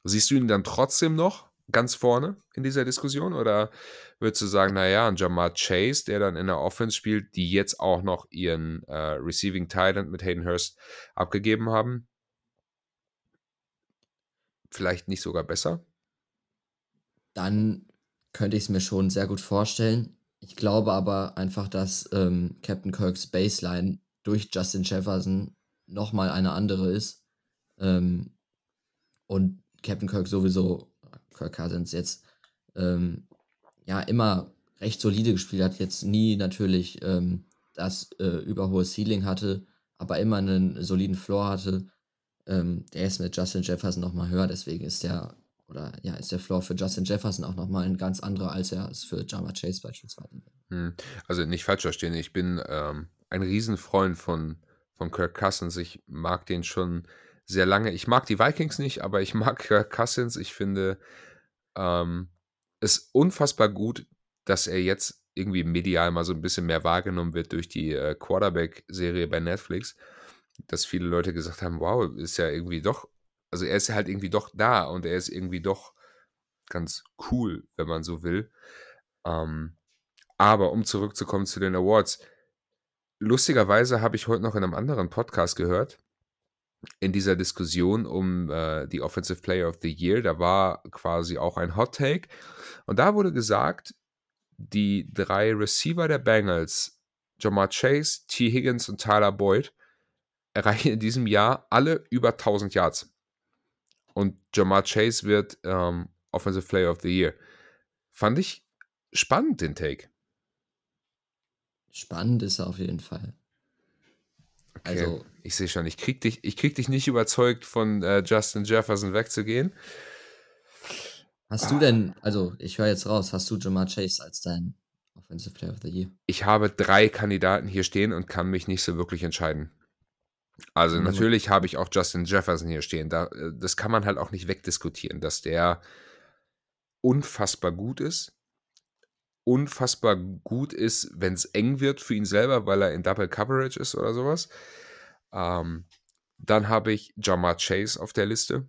Siehst du ihn dann trotzdem noch ganz vorne in dieser Diskussion? Oder würdest du sagen, naja, ein Jamar Chase, der dann in der Offense spielt, die jetzt auch noch ihren äh, Receiving Titan mit Hayden Hurst abgegeben haben, vielleicht nicht sogar besser? Dann könnte ich es mir schon sehr gut vorstellen. Ich glaube aber einfach, dass ähm, Captain Kirks Baseline durch Justin Jefferson nochmal eine andere ist. Ähm, und Captain Kirk sowieso, Kirk Cousins jetzt, ähm, ja, immer recht solide gespielt hat, jetzt nie natürlich ähm, das äh, überhohe Ceiling hatte, aber immer einen soliden Floor hatte. Ähm, der ist mit Justin Jefferson nochmal höher, deswegen ist der, oder ja, ist der Floor für Justin Jefferson auch nochmal ein ganz anderer, als er es für Jama Chase beispielsweise. Hm. Also nicht falsch verstehen, ich bin ähm, ein Riesenfreund von, von Kirk Cousins. Ich mag den schon sehr lange. Ich mag die Vikings nicht, aber ich mag Kirk Cousins. Ich finde ähm, es unfassbar gut, dass er jetzt irgendwie medial mal so ein bisschen mehr wahrgenommen wird durch die äh, Quarterback-Serie bei Netflix. Dass viele Leute gesagt haben, wow, ist ja irgendwie doch, also er ist halt irgendwie doch da und er ist irgendwie doch ganz cool, wenn man so will. Ähm, aber um zurückzukommen zu den Awards, lustigerweise habe ich heute noch in einem anderen Podcast gehört, in dieser Diskussion um äh, die Offensive Player of the Year, da war quasi auch ein Hot Take. Und da wurde gesagt, die drei Receiver der Bengals, Jamar Chase, T. Higgins und Tyler Boyd, erreichen in diesem Jahr alle über 1000 Yards. Und Jamar Chase wird ähm, Offensive Player of the Year. Fand ich spannend, den Take. Spannend ist er auf jeden Fall. Also, ich sehe schon, ich krieg dich, ich krieg dich nicht überzeugt, von äh, Justin Jefferson wegzugehen. Hast du denn, also ich höre jetzt raus, hast du Jamar Chase als dein Offensive Player of the Year? Ich habe drei Kandidaten hier stehen und kann mich nicht so wirklich entscheiden. Also mhm. natürlich habe ich auch Justin Jefferson hier stehen. Da, äh, das kann man halt auch nicht wegdiskutieren, dass der unfassbar gut ist. Unfassbar gut ist, wenn es eng wird für ihn selber, weil er in Double Coverage ist oder sowas. Ähm, dann habe ich Jamar Chase auf der Liste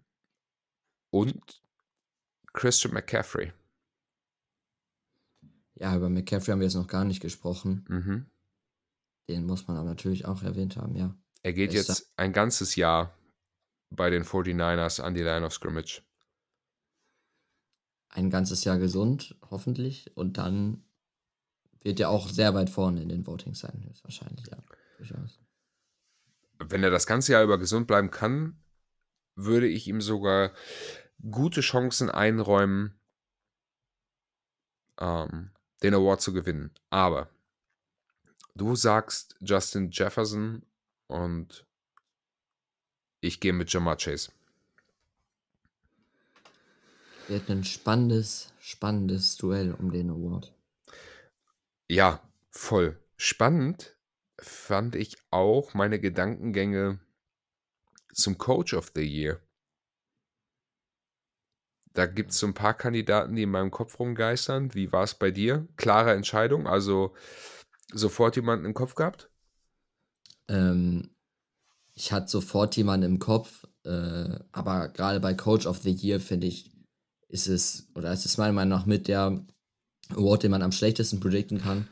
und Christian McCaffrey. Ja, über McCaffrey haben wir jetzt noch gar nicht gesprochen. Mhm. Den muss man aber natürlich auch erwähnt haben, ja. Er geht jetzt ein ganzes Jahr bei den 49ers an die Line of Scrimmage. Ein ganzes Jahr gesund, hoffentlich. Und dann wird er auch sehr weit vorne in den Votings sein, höchstwahrscheinlich, ja. Durchaus. Wenn er das ganze Jahr über gesund bleiben kann, würde ich ihm sogar gute Chancen einräumen, ähm, den Award zu gewinnen. Aber du sagst Justin Jefferson und ich gehe mit Jamar Chase. Wird ein spannendes, spannendes Duell um den Award. Ja, voll. Spannend fand ich auch meine Gedankengänge zum Coach of the Year. Da gibt es so ein paar Kandidaten, die in meinem Kopf rumgeistern. Wie war es bei dir? Klare Entscheidung, also sofort jemanden im Kopf gehabt? Ähm, ich hatte sofort jemanden im Kopf, äh, aber gerade bei Coach of the Year, finde ich, ist es, oder ist es meiner Meinung nach mit der Award, den man am schlechtesten predikten kann,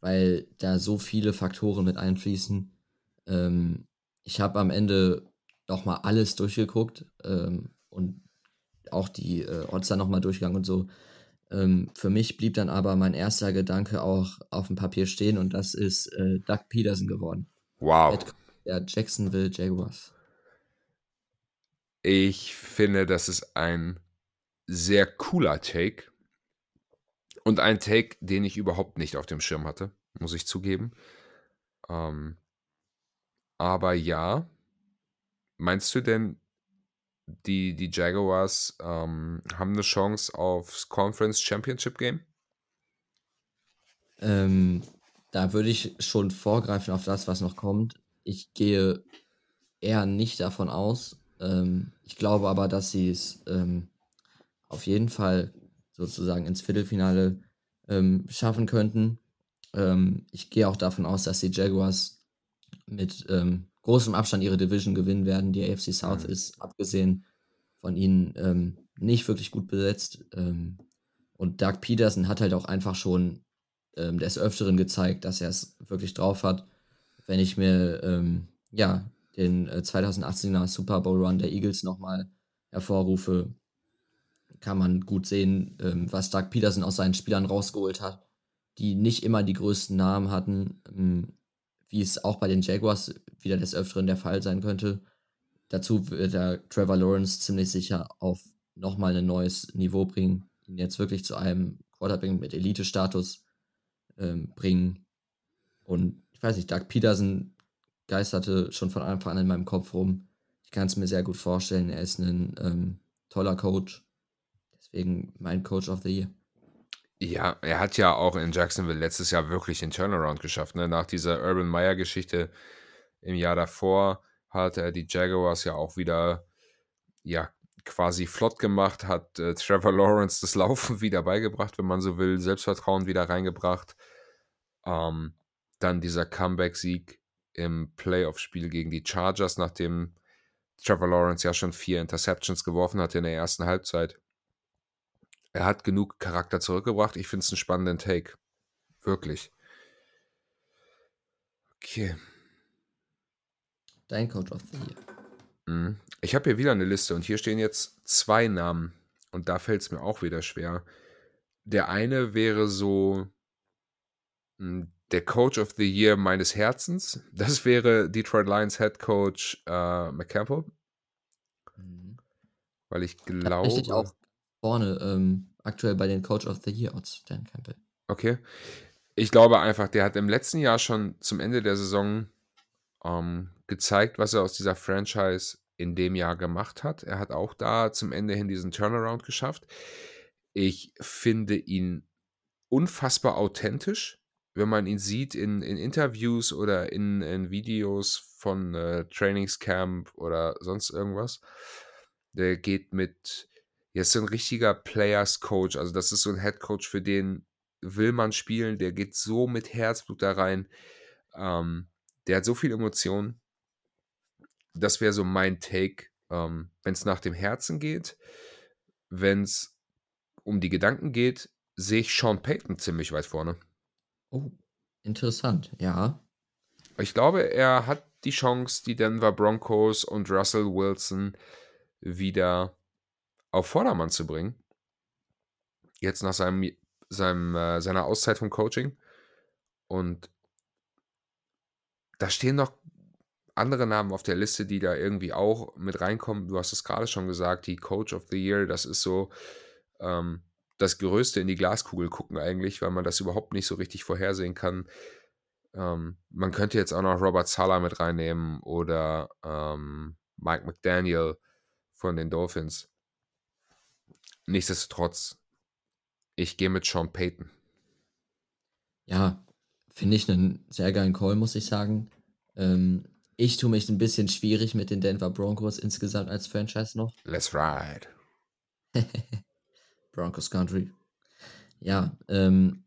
weil da so viele Faktoren mit einfließen. Ähm, ich habe am Ende nochmal alles durchgeguckt ähm, und auch die äh, Odds dann nochmal durchgegangen und so. Ähm, für mich blieb dann aber mein erster Gedanke auch auf dem Papier stehen und das ist äh, Doug Peterson geworden. Wow. Der Jacksonville Jaguars. Ich finde, das ist ein sehr cooler Take und ein Take, den ich überhaupt nicht auf dem Schirm hatte, muss ich zugeben. Ähm, aber ja, meinst du denn, die, die Jaguars ähm, haben eine Chance aufs Conference Championship Game? Ähm, da würde ich schon vorgreifen auf das, was noch kommt. Ich gehe eher nicht davon aus. Ähm, ich glaube aber, dass sie es ähm, auf jeden Fall sozusagen ins Viertelfinale ähm, schaffen könnten. Ähm, ich gehe auch davon aus, dass die Jaguars mit ähm, großem Abstand ihre Division gewinnen werden. Die AFC South mhm. ist, abgesehen von ihnen, ähm, nicht wirklich gut besetzt. Ähm, und Doug Peterson hat halt auch einfach schon ähm, des Öfteren gezeigt, dass er es wirklich drauf hat. Wenn ich mir ähm, ja den äh, 2018er Super Bowl Run der Eagles nochmal hervorrufe, kann man gut sehen, ähm, was Doug Peterson aus seinen Spielern rausgeholt hat, die nicht immer die größten Namen hatten, ähm, wie es auch bei den Jaguars wieder des Öfteren der Fall sein könnte. Dazu wird der Trevor Lawrence ziemlich sicher auf nochmal ein neues Niveau bringen, ihn jetzt wirklich zu einem Quarterback mit Elite-Status ähm, bringen. Und ich weiß nicht, Doug Peterson geisterte schon von Anfang an in meinem Kopf rum. Ich kann es mir sehr gut vorstellen. Er ist ein ähm, toller Coach. Deswegen mein Coach of the Year. Ja, er hat ja auch in Jacksonville letztes Jahr wirklich den Turnaround geschafft. Ne? Nach dieser Urban Meyer-Geschichte im Jahr davor hat er die Jaguars ja auch wieder ja, quasi flott gemacht, hat äh, Trevor Lawrence das Laufen wieder beigebracht, wenn man so will, Selbstvertrauen wieder reingebracht. Ähm, dann dieser Comeback-Sieg im Playoff-Spiel gegen die Chargers, nachdem Trevor Lawrence ja schon vier Interceptions geworfen hat in der ersten Halbzeit. Er hat genug Charakter zurückgebracht. Ich finde es einen spannenden Take. Wirklich. Okay. Dein Coach of the Year. Mhm. Ich habe hier wieder eine Liste und hier stehen jetzt zwei Namen. Und da fällt es mir auch wieder schwer. Der eine wäre so hm, der Coach of the Year meines Herzens. Das wäre Detroit Lions Head Coach äh, McCampbell. Mhm. Weil ich glaube. Richtig auch vorne ähm, aktuell bei den Coach of the Year Odds, Dan Campbell. Okay. Ich glaube einfach, der hat im letzten Jahr schon zum Ende der Saison ähm, gezeigt, was er aus dieser Franchise in dem Jahr gemacht hat. Er hat auch da zum Ende hin diesen Turnaround geschafft. Ich finde ihn unfassbar authentisch wenn man ihn sieht in, in Interviews oder in, in Videos von äh, Trainingscamp oder sonst irgendwas, der geht mit, er ist so ein richtiger Players Coach, also das ist so ein Head Coach, für den will man spielen, der geht so mit Herzblut da rein, ähm, der hat so viel Emotionen, das wäre so mein Take, ähm, wenn es nach dem Herzen geht, wenn es um die Gedanken geht, sehe ich Sean Payton ziemlich weit vorne. Oh, interessant, ja. Ich glaube, er hat die Chance, die Denver Broncos und Russell Wilson wieder auf Vordermann zu bringen. Jetzt nach seinem, seinem, äh, seiner Auszeit vom Coaching. Und da stehen noch andere Namen auf der Liste, die da irgendwie auch mit reinkommen. Du hast es gerade schon gesagt, die Coach of the Year, das ist so, ähm, das Größte in die Glaskugel gucken eigentlich, weil man das überhaupt nicht so richtig vorhersehen kann. Ähm, man könnte jetzt auch noch Robert Sala mit reinnehmen oder ähm, Mike McDaniel von den Dolphins. Nichtsdestotrotz, ich gehe mit Sean Payton. Ja, finde ich einen sehr geilen Call, muss ich sagen. Ähm, ich tue mich ein bisschen schwierig mit den Denver Broncos insgesamt als Franchise noch. Let's ride. Broncos Country. Ja, ähm,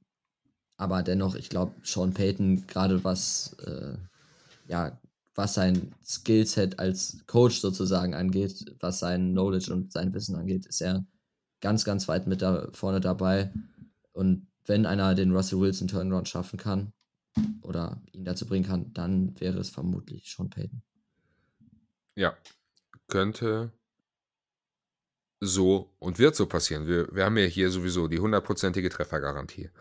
aber dennoch, ich glaube, Sean Payton, gerade was, äh, ja, was sein Skillset als Coach sozusagen angeht, was sein Knowledge und sein Wissen angeht, ist er ganz, ganz weit mit da vorne dabei. Und wenn einer den Russell Wilson Turnaround schaffen kann oder ihn dazu bringen kann, dann wäre es vermutlich Sean Payton. Ja, könnte so und wird so passieren. Wir, wir haben ja hier sowieso die hundertprozentige Treffergarantie.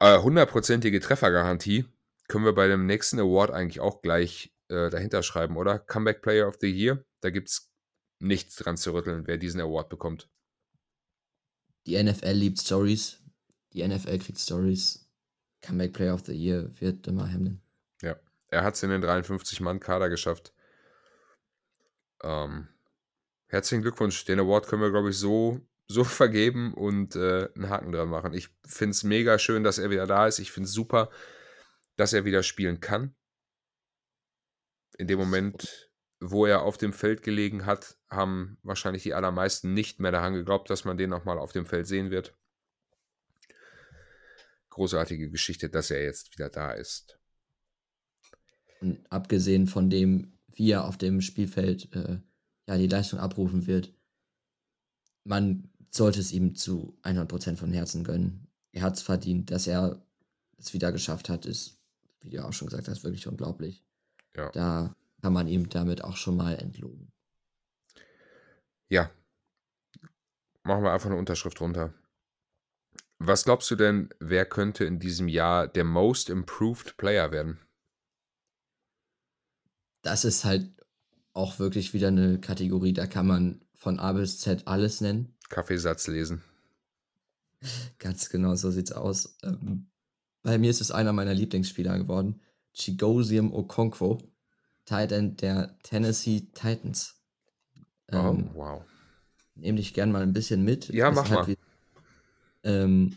Äh, hundertprozentige Treffergarantie können wir bei dem nächsten Award eigentlich auch gleich äh, dahinter schreiben, oder? Comeback Player of the Year. Da gibt es nichts dran zu rütteln, wer diesen Award bekommt. Die NFL liebt Stories. Die NFL kriegt Stories. Comeback Player of the Year wird immer Hamlin. Ja, er hat es in den 53-Mann-Kader geschafft. Ähm, herzlichen Glückwunsch. Den Award können wir, glaube ich, so, so vergeben und äh, einen Haken dran machen. Ich finde es mega schön, dass er wieder da ist. Ich finde es super, dass er wieder spielen kann. In dem Moment, wo er auf dem Feld gelegen hat, haben wahrscheinlich die allermeisten nicht mehr daran geglaubt, dass man den nochmal auf dem Feld sehen wird. Großartige Geschichte, dass er jetzt wieder da ist. Und abgesehen von dem, wie er auf dem Spielfeld äh, ja, die Leistung abrufen wird, man sollte es ihm zu 100% von Herzen gönnen. Er hat es verdient, dass er es wieder geschafft hat, ist, wie du auch schon gesagt hast, wirklich unglaublich. Ja. Da kann man ihm damit auch schon mal entlohnen. Ja. Machen wir einfach eine Unterschrift runter. Was glaubst du denn, wer könnte in diesem Jahr der Most Improved Player werden? Das ist halt auch wirklich wieder eine Kategorie, da kann man von A bis Z alles nennen. Kaffeesatz lesen. Ganz genau, so sieht's aus. Ähm, bei mir ist es einer meiner Lieblingsspieler geworden. Chigosium Okonkwo, Tight End der Tennessee Titans. Ähm, oh, wow. Nehme dich gern mal ein bisschen mit. Ja, mach halt mal. Wie, ähm,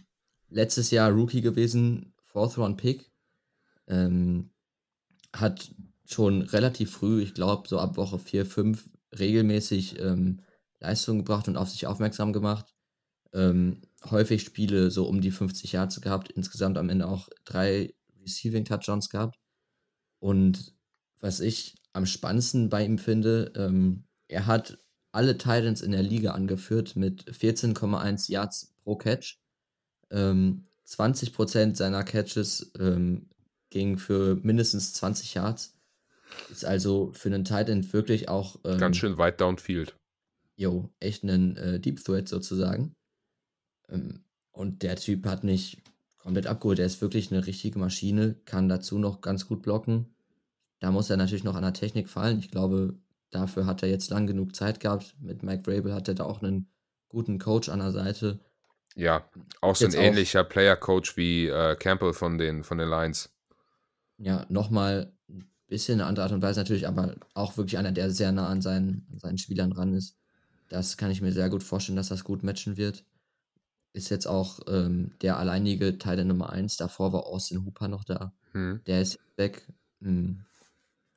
letztes Jahr Rookie gewesen, Fourth Round Pick. Ähm, hat schon relativ früh, ich glaube so ab Woche 4, 5, regelmäßig ähm, Leistung gebracht und auf sich aufmerksam gemacht. Ähm, häufig Spiele so um die 50 Yards gehabt, insgesamt am Ende auch drei Receiving Touchdowns gehabt. Und was ich am spannendsten bei ihm finde, ähm, er hat alle Titans in der Liga angeführt mit 14,1 Yards pro Catch. Ähm, 20% seiner Catches ähm, gingen für mindestens 20 Yards. Ist also für einen Titan wirklich auch. Ähm, Ganz schön weit downfield. Jo, echt einen äh, Deep Threat sozusagen. Ähm, und der Typ hat mich komplett abgeholt. Er ist wirklich eine richtige Maschine, kann dazu noch ganz gut blocken. Da muss er natürlich noch an der Technik fallen. Ich glaube, dafür hat er jetzt lang genug Zeit gehabt. Mit Mike Vrabel hat er da auch einen guten Coach an der Seite. Ja, auch so ein ähnlicher Player-Coach wie äh, Campbell von den, von den Lions. Ja, nochmal ein bisschen eine andere Art und Weise natürlich, aber auch wirklich einer, der sehr nah an seinen, an seinen Spielern ran ist. Das kann ich mir sehr gut vorstellen, dass das gut matchen wird. Ist jetzt auch ähm, der alleinige Teil der Nummer 1. Davor war Austin Hooper noch da. Hm. Der ist weg. Hm.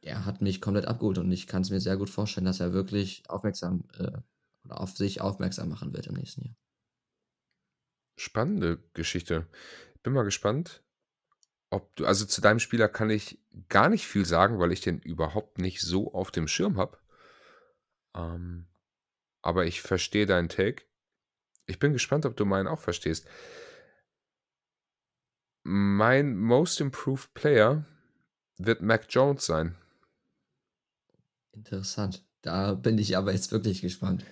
Der hat mich komplett abgeholt und ich kann es mir sehr gut vorstellen, dass er wirklich aufmerksam äh, auf sich aufmerksam machen wird im nächsten Jahr. Spannende Geschichte. Bin mal gespannt, ob du, also zu deinem Spieler kann ich gar nicht viel sagen, weil ich den überhaupt nicht so auf dem Schirm habe. Ähm, aber ich verstehe deinen Take. Ich bin gespannt, ob du meinen auch verstehst. Mein Most Improved Player wird Mac Jones sein. Interessant. Da bin ich aber jetzt wirklich gespannt.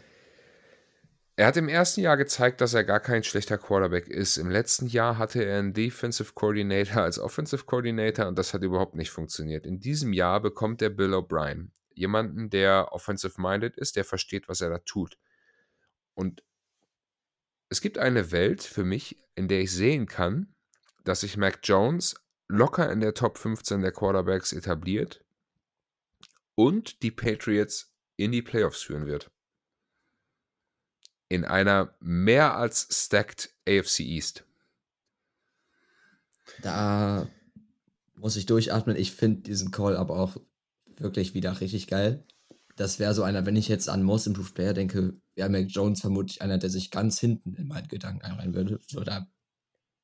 Er hat im ersten Jahr gezeigt, dass er gar kein schlechter Quarterback ist. Im letzten Jahr hatte er einen Defensive Coordinator als Offensive Coordinator und das hat überhaupt nicht funktioniert. In diesem Jahr bekommt er Bill O'Brien, jemanden, der offensive-minded ist, der versteht, was er da tut. Und es gibt eine Welt für mich, in der ich sehen kann, dass sich Mac Jones locker in der Top 15 der Quarterbacks etabliert und die Patriots in die Playoffs führen wird. In einer mehr als stacked AFC East. Da muss ich durchatmen. Ich finde diesen Call aber auch wirklich wieder richtig geil. Das wäre so einer, wenn ich jetzt an Most Improved Player denke, wäre Mac Jones vermutlich einer, der sich ganz hinten in meinen Gedanken einreihen würde. So, da,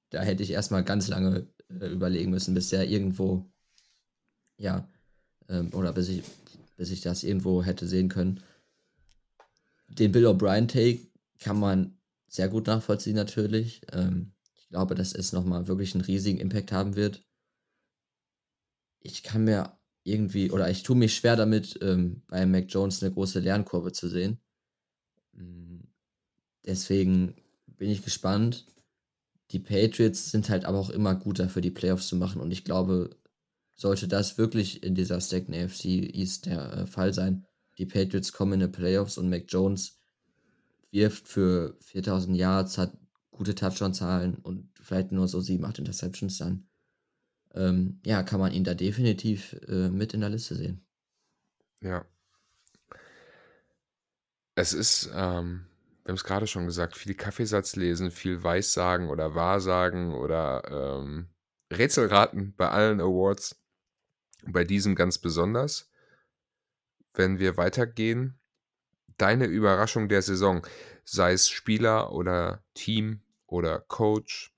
da hätte ich erstmal ganz lange äh, überlegen müssen, bis der irgendwo, ja, ähm, oder bis ich, bis ich das irgendwo hätte sehen können. Den Bill O'Brien-Take kann man sehr gut nachvollziehen, natürlich. Ähm, ich glaube, dass es nochmal wirklich einen riesigen Impact haben wird. Ich kann mir irgendwie, oder ich tue mich schwer damit, ähm, bei Mac Jones eine große Lernkurve zu sehen. Mm, deswegen bin ich gespannt. Die Patriots sind halt aber auch immer gut dafür, die Playoffs zu machen. Und ich glaube, sollte das wirklich in dieser Stacked AFC East der äh, Fall sein, die Patriots kommen in die Playoffs und Mac Jones wirft für 4000 Yards, hat gute Touchdown-Zahlen und vielleicht nur so 7, 8 Interceptions dann. Ähm, ja, kann man ihn da definitiv äh, mit in der Liste sehen. Ja. Es ist, ähm, wir haben es gerade schon gesagt, viel Kaffeesatz lesen, viel Weissagen oder Wahrsagen oder ähm, Rätselraten bei allen Awards. Bei diesem ganz besonders. Wenn wir weitergehen, deine Überraschung der Saison, sei es Spieler oder Team oder Coach?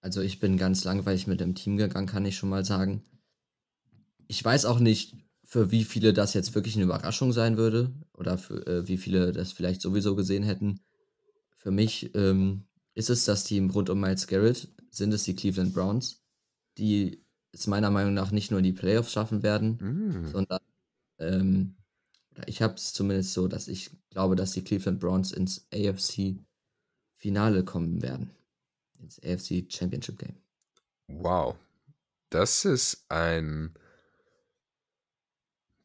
Also ich bin ganz langweilig mit dem Team gegangen, kann ich schon mal sagen. Ich weiß auch nicht, für wie viele das jetzt wirklich eine Überraschung sein würde oder für äh, wie viele das vielleicht sowieso gesehen hätten. Für mich ähm, ist es das Team rund um Miles Garrett, sind es die Cleveland Browns, die es meiner Meinung nach nicht nur in die Playoffs schaffen werden, Mm. sondern ähm, ich habe es zumindest so, dass ich glaube, dass die Cleveland Browns ins AFC-Finale kommen werden. Ins AFC Championship Game. Wow. Das ist ein.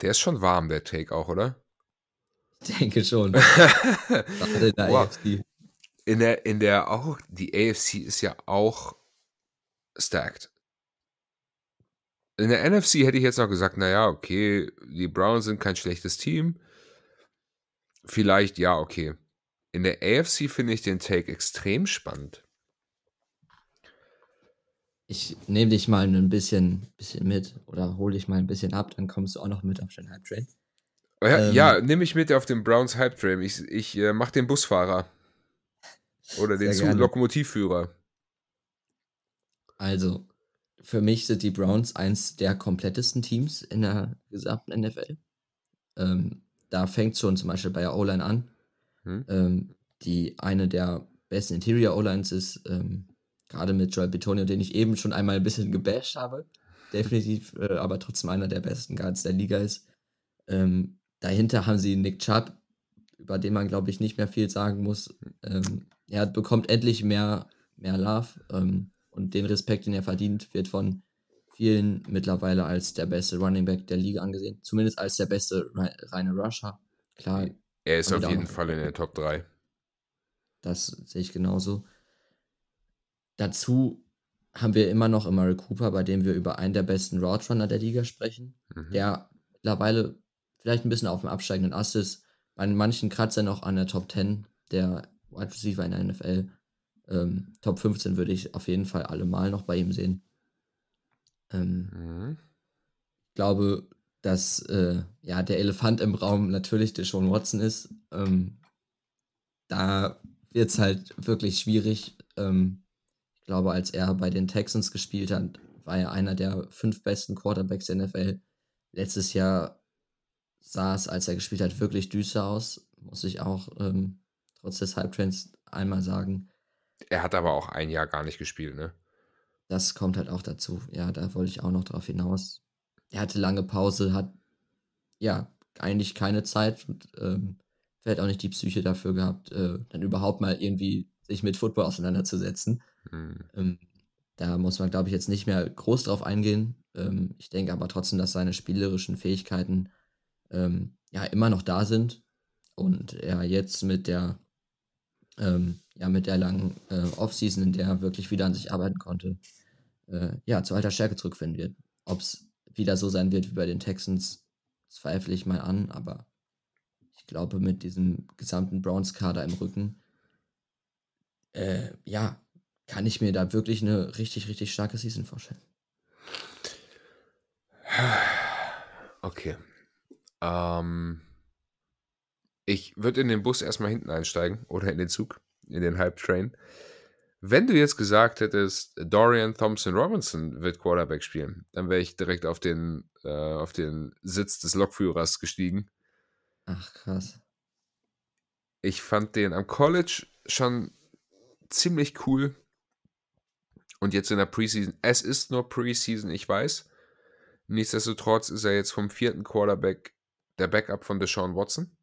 Der ist schon warm, der Take auch, oder? Ich denke schon. In der Wow. AFC. In der, in der auch, die AFC ist ja auch stacked. In der NFC hätte ich jetzt noch gesagt, naja, okay, die Browns sind kein schlechtes Team. Vielleicht, ja, okay. In der AFC finde ich den Take extrem spannend. Ich nehme dich mal ein bisschen, bisschen mit oder hole dich mal ein bisschen ab, dann kommst du auch noch mit auf den Hype Train. Ja, Ähm. ja nehme ich mit auf den Browns Hype Train. Ich, ich äh, mache den Busfahrer. Oder den. Lokomotivführer. Also, für mich sind die Browns eins der komplettesten Teams in der gesamten NFL. Ähm, da fängt schon zum Beispiel bei der O-Line an, Hm? ähm, die eine der besten Interior O-Lines ist, ähm, gerade mit Joel Bitonio, den ich eben schon einmal ein bisschen gebasht habe. Definitiv, äh, aber trotzdem einer der besten Guards der Liga ist. Ähm, dahinter haben sie Nick Chubb, über den man, glaube ich, nicht mehr viel sagen muss. Ähm, er bekommt endlich mehr, mehr Love ähm, und den Respekt, den er verdient, wird von vielen mittlerweile als der beste Running Back der Liga angesehen. Zumindest als der beste rei- reine Rusher. Klar, Er ist auf auch jeden noch- Fall in der Top 3. Das sehe ich genauso. Dazu haben wir immer noch Amari Cooper, bei dem wir über einen der besten Route Runner der Liga sprechen, Mhm. der mittlerweile vielleicht ein bisschen auf dem absteigenden Ast ist. Bei manchen kratzt er noch an der Top 10 der Wide Receiver in der NFL. Ähm, Top 15 würde ich auf jeden Fall allemal noch bei ihm sehen. Ähm, Mhm. ich glaube, dass äh, ja, der Elefant im Raum natürlich Deshaun Watson ist. Ähm, da wird es halt wirklich schwierig. Ähm, ich glaube, als er bei den Texans gespielt hat, war er einer der fünf besten Quarterbacks der NFL. Letztes Jahr sah es, als er gespielt hat, wirklich düster aus. Muss ich auch ähm, trotz des Hype-Trends einmal sagen. Er hat aber auch ein Jahr gar nicht gespielt, ne? Das kommt halt auch dazu. Ja, da wollte ich auch noch drauf hinaus. Er hatte lange Pause, hat ja eigentlich keine Zeit und ähm, vielleicht auch nicht die Psyche dafür gehabt, äh, dann überhaupt mal irgendwie sich mit Football auseinanderzusetzen. Mhm. Ähm, da muss man, glaube ich, jetzt nicht mehr groß drauf eingehen. Ähm, ich denke aber trotzdem, dass seine spielerischen Fähigkeiten ähm, ja immer noch da sind und er jetzt mit der ähm, ja mit der langen äh, Offseason, in der er wirklich wieder an sich arbeiten konnte, äh, ja zu alter Stärke zurückfinden wird. Ob es wieder so sein wird wie bei den Texans, zweifle ich mal an, aber ich glaube, mit diesem gesamten Browns-Kader im Rücken, äh, ja, kann ich mir da wirklich eine richtig, richtig starke Season vorstellen. Okay. Ähm, ich würde in den Bus erstmal hinten einsteigen oder in den Zug, in den Hype Train. Wenn du jetzt gesagt hättest, Dorian Thompson Robinson wird Quarterback spielen, dann wäre ich direkt auf den, äh, auf den Sitz des Lokführers gestiegen. Ach, krass. Ich fand den am College schon ziemlich cool. Und jetzt in der Preseason, es ist nur Preseason, ich weiß. Nichtsdestotrotz ist er jetzt vom vierten Quarterback der Backup von Deshaun Watson.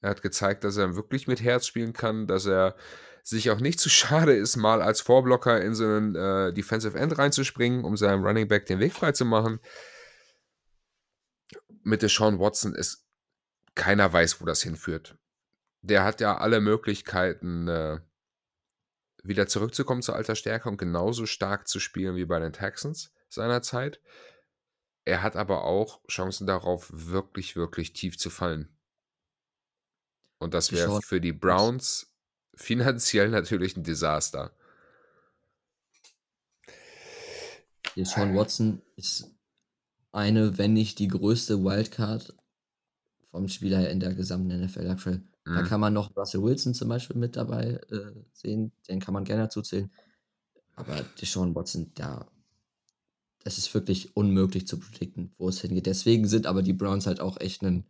Er hat gezeigt, dass er wirklich mit Herz spielen kann, dass er sich auch nicht zu schade ist, mal als Vorblocker in so einen äh, Defensive End reinzuspringen, um seinem Running Back den Weg frei zu machen. Mit Deshaun Watson ist keiner weiß, wo das hinführt. Der hat ja alle Möglichkeiten, äh, wieder zurückzukommen zur alter Stärke und genauso stark zu spielen wie bei den Texans seinerzeit. Er hat aber auch Chancen darauf, wirklich, wirklich tief zu fallen. Und das wäre für die Browns finanziell natürlich ein Desaster. Deshaun Watson ist eine, wenn nicht die größte Wildcard vom Spieler in der gesamten NFL aktuell. Da Mhm. kann man noch Russell Wilson zum Beispiel mit dabei äh, sehen, den kann man gerne dazu zählen. Aber Deshaun Watson, da das ist wirklich unmöglich zu predikten, wo es hingeht. Deswegen sind aber die Browns halt auch echt ein,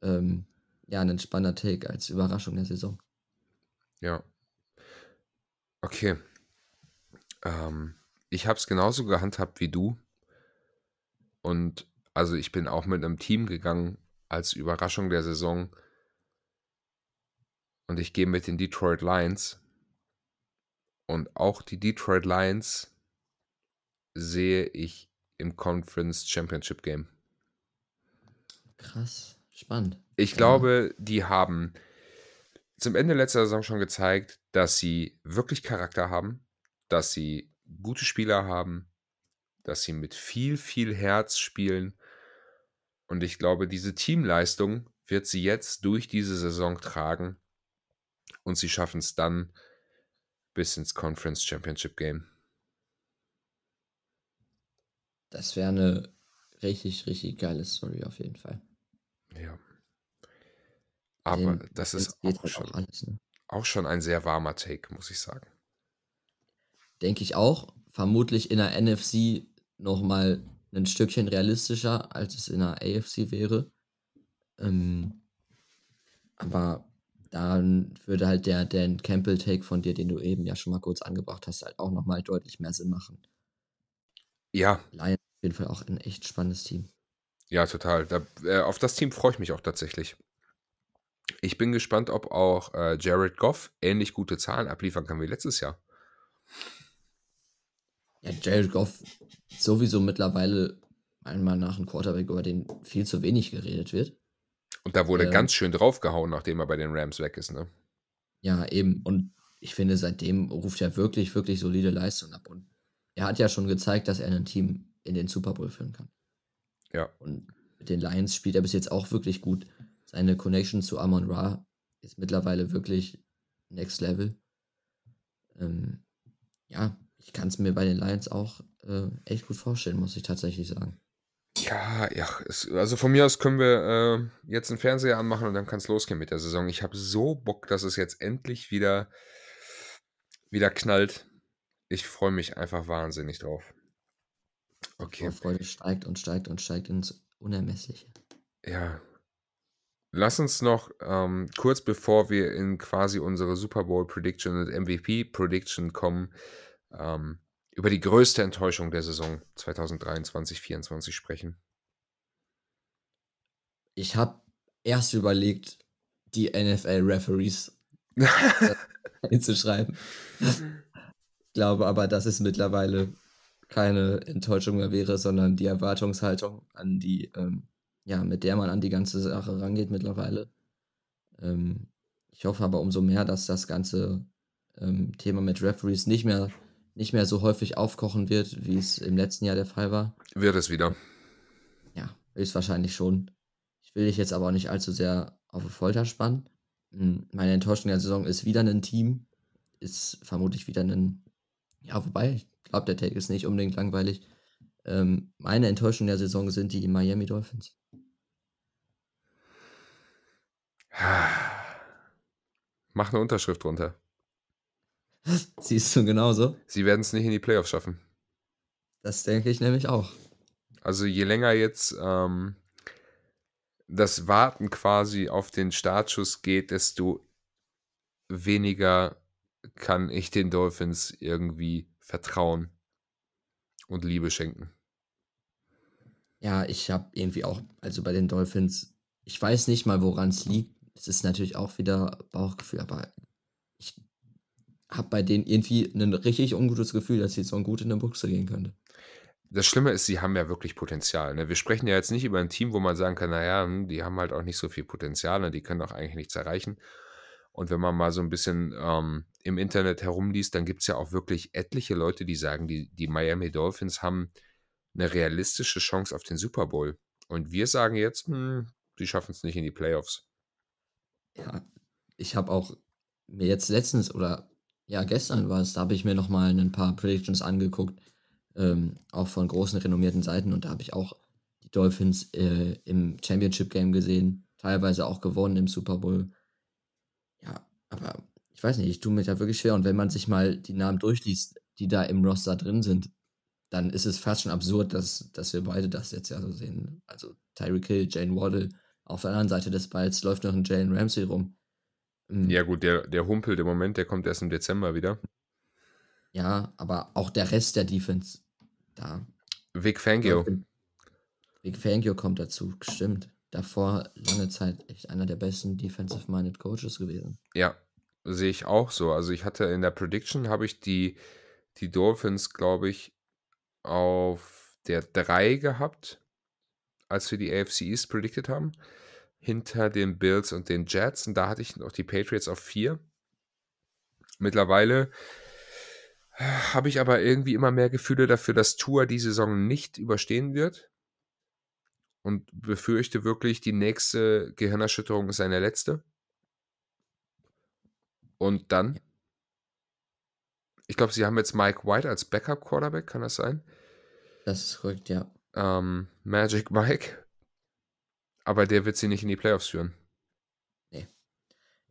ähm, ja, ein spannender Take als Überraschung der Saison. Ja. Okay. Ähm, ich habe es genauso gehandhabt wie du. Und also ich bin auch mit einem Team gegangen als Überraschung der Saison. Und ich gehe mit den Detroit Lions. Und auch die Detroit Lions sehe ich im Conference Championship Game. Krass, spannend. Ich glaube, die haben zum Ende letzter Saison schon gezeigt, dass sie wirklich Charakter haben, dass sie gute Spieler haben, dass sie mit viel, viel Herz spielen. Und ich glaube, diese Teamleistung wird sie jetzt durch diese Saison tragen. Und sie schaffen es dann bis ins Conference Championship Game. Das wäre eine richtig, richtig geile Story auf jeden Fall. Ja. Aber Den, das ist auch halt schon, auch, alles, ne? auch schon ein sehr warmer Take, muss ich sagen. Denke ich auch. Vermutlich in der NFC nochmal ein Stückchen realistischer, als es in der AFC wäre. Ähm, aber dann würde halt der Dan Campbell-Take von dir, den du eben ja schon mal kurz angebracht hast, halt auch nochmal deutlich mehr Sinn machen. Ja. Lions auf jeden Fall auch ein echt spannendes Team. Ja, total. Da, äh, auf das Team freue ich mich auch tatsächlich. Ich bin gespannt, ob auch äh, Jared Goff ähnlich gute Zahlen abliefern kann wie letztes Jahr. Ja, Jared Goff sowieso mittlerweile einmal nach einem Quarterback, über den viel zu wenig geredet wird. Und da wurde ähm, ganz schön draufgehauen, nachdem er bei den Rams weg ist, ne? Ja, eben. Und ich finde, seitdem ruft er wirklich, wirklich solide Leistung ab. Und er hat ja schon gezeigt, dass er ein Team in den Super Bowl führen kann. Ja. Und mit den Lions spielt er bis jetzt auch wirklich gut. Seine Connection zu Amon Ra ist mittlerweile wirklich next level. Ähm, ja, ich kann es mir bei den Lions auch äh, echt gut vorstellen, muss ich tatsächlich sagen. Ja, ja, es, also von mir aus können wir äh, jetzt einen Fernseher anmachen und dann kann es losgehen mit der Saison. Ich habe so Bock, dass es jetzt endlich wieder, wieder knallt. Ich freue mich einfach wahnsinnig drauf. Okay. Die Freude steigt und steigt und steigt ins Unermessliche. Ja. Lass uns noch ähm, kurz bevor wir in quasi unsere Super Bowl Prediction und MVP Prediction kommen, ähm, über die größte Enttäuschung der Saison 2023-24 sprechen. Ich habe erst überlegt, die NFL-Referees hinzuschreiben. Ich glaube aber, dass es mittlerweile keine Enttäuschung mehr wäre, sondern die Erwartungshaltung an die, ähm, ja, mit der man an die ganze Sache rangeht mittlerweile. Ähm, ich hoffe aber umso mehr, dass das ganze ähm, Thema mit Referees nicht mehr nicht mehr so häufig aufkochen wird, wie es im letzten Jahr der Fall war. Wird es wieder. Ja, ist wahrscheinlich schon. Ich will dich jetzt aber auch nicht allzu sehr auf eine Folter spannen. Hm, meine Enttäuschung der Saison ist wieder ein Team. Ist vermutlich wieder ein. Ja, wobei, glaube, der Take ist nicht unbedingt langweilig. Ähm, meine Enttäuschung der Saison sind die Miami Dolphins. Mach eine Unterschrift drunter. Siehst du genauso? Sie werden es nicht in die Playoffs schaffen. Das denke ich nämlich auch. Also je länger jetzt ähm, das Warten quasi auf den Startschuss geht, desto weniger kann ich den Dolphins irgendwie vertrauen und Liebe schenken. Ja, ich habe irgendwie auch, also bei den Dolphins, ich weiß nicht mal, woran es liegt. Es ist natürlich auch wieder Bauchgefühl, aber ich habe bei denen irgendwie ein richtig ungutes Gefühl, dass sie so gut in der Buchse gehen könnte. Das Schlimme ist, sie haben ja wirklich Potenzial. Ne? Wir sprechen ja jetzt nicht über ein Team, wo man sagen kann, naja, hm, die haben halt auch nicht so viel Potenzial, ne? die können auch eigentlich nichts erreichen. Und wenn man mal so ein bisschen ähm, im Internet herumliest, dann gibt es ja auch wirklich etliche Leute, die sagen, die, die Miami Dolphins haben eine realistische Chance auf den Super Bowl. Und wir sagen jetzt, hm, die schaffen es nicht in die Playoffs. Ja, ich habe auch mir jetzt letztens oder ja, gestern war es, da habe ich mir noch mal 'nen paar Predictions angeguckt, ähm, auch von großen renommierten Seiten und da habe ich auch die Dolphins, äh, im Championship Game gesehen, teilweise auch gewonnen im Super Bowl. Ja, aber ich weiß nicht, ich tue mir da wirklich schwer und wenn man sich mal die Namen durchliest, die da im Roster drin sind, dann ist es fast schon absurd, dass, dass wir beide das jetzt ja so sehen. Also Tyreek Hill, Jane Waddle, auf der anderen Seite des Balls läuft noch ein Jalen Ramsey rum. Mhm. Ja, gut, der, der humpelt im Moment, der kommt erst im Dezember wieder. Ja, aber auch der Rest der Defense da. Vic Fangio. Vic Fangio kommt dazu, stimmt. Davor lange Zeit echt einer der besten Defensive-Minded Coaches gewesen. Ja, sehe ich auch so. Also ich hatte in der Prediction, habe ich die, die Dolphins, glaube ich, auf der 3 gehabt, als wir die AFC East predicted haben hinter den Bills und den Jets. Und da hatte ich noch die Patriots auf vier. Mittlerweile äh, habe ich aber irgendwie immer mehr Gefühle dafür, dass Tour die Saison nicht überstehen wird. Und befürchte wirklich, die nächste Gehirnerschütterung ist seine letzte. Und dann, ich glaube, sie haben jetzt Mike White als Backup-Quarterback, kann das sein? Das ist korrekt, ja. Ähm, Magic Mike aber der wird sie nicht in die Playoffs führen. Nee.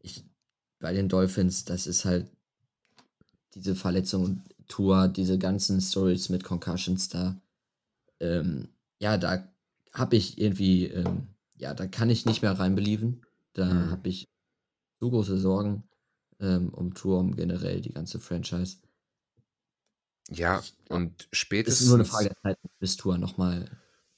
Ich, bei den Dolphins, das ist halt diese Verletzung Tour, diese ganzen Stories mit Concussions da. Ähm, ja, da habe ich irgendwie, ähm, ja, da kann ich nicht mehr reinbelieven. Da mhm. habe ich so große Sorgen ähm, um Tour, um generell die ganze Franchise. Ja, und spätestens. Es ist nur eine Frage der Zeit, bis Tour nochmal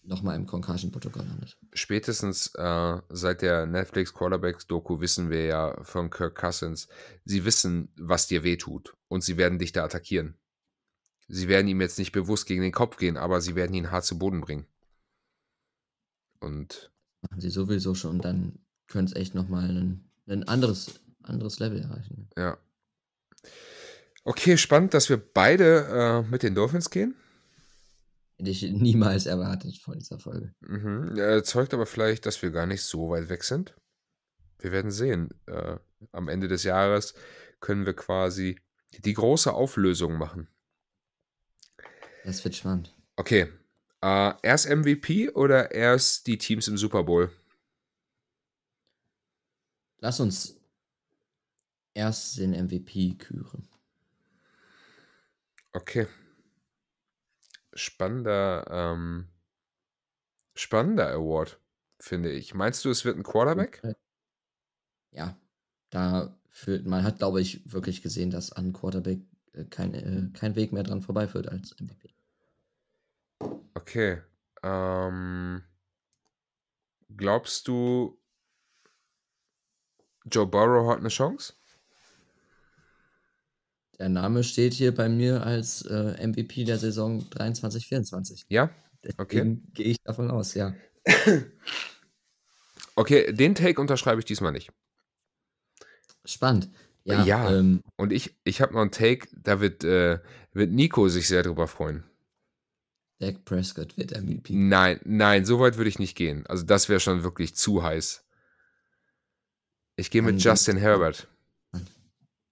nochmal im Concussion-Protokoll landet. Spätestens äh, seit der Netflix Quarterbacks-Doku wissen wir ja von Kirk Cousins, sie wissen, was dir wehtut und sie werden dich da attackieren. Sie werden ihm jetzt nicht bewusst gegen den Kopf gehen, aber sie werden ihn hart zu Boden bringen. Und. Machen sie sowieso schon, dann könnte es echt nochmal ein, ein anderes, anderes Level erreichen. Ja. Okay, spannend, dass wir beide äh, mit den Dolphins gehen. Hätte ich niemals erwartet vor dieser Folge. Mhm. Ja, zeugt aber vielleicht, dass wir gar nicht so weit weg sind. Wir werden sehen. Äh, am Ende des Jahres können wir quasi die große Auflösung machen. Das wird spannend. Okay. Äh, erst MVP oder erst die Teams im Super Bowl? Lass uns erst den MVP küren. Okay spannender, ähm, spannender Award, finde ich. Meinst du, es wird ein Quarterback? Ja, da führt, man hat, glaube ich, wirklich gesehen, dass an Quarterback äh, kein, äh, kein Weg mehr dran vorbeiführt als MVP. Okay. Ähm, glaubst du, Joe Burrow hat eine Chance? Der Name steht hier bei mir als äh, MVP der Saison 23-24. Ja? Okay. Gehe ich davon aus, ja. okay, den Take unterschreibe ich diesmal nicht. Spannend. Ja, ja. Ähm, und ich, ich habe noch einen Take, da wird, äh, wird Nico sich sehr drüber freuen. Dak Prescott wird MVP. Nein, nein, so weit würde ich nicht gehen. Also das wäre schon wirklich zu heiß. Ich gehe mit Justin Herbert.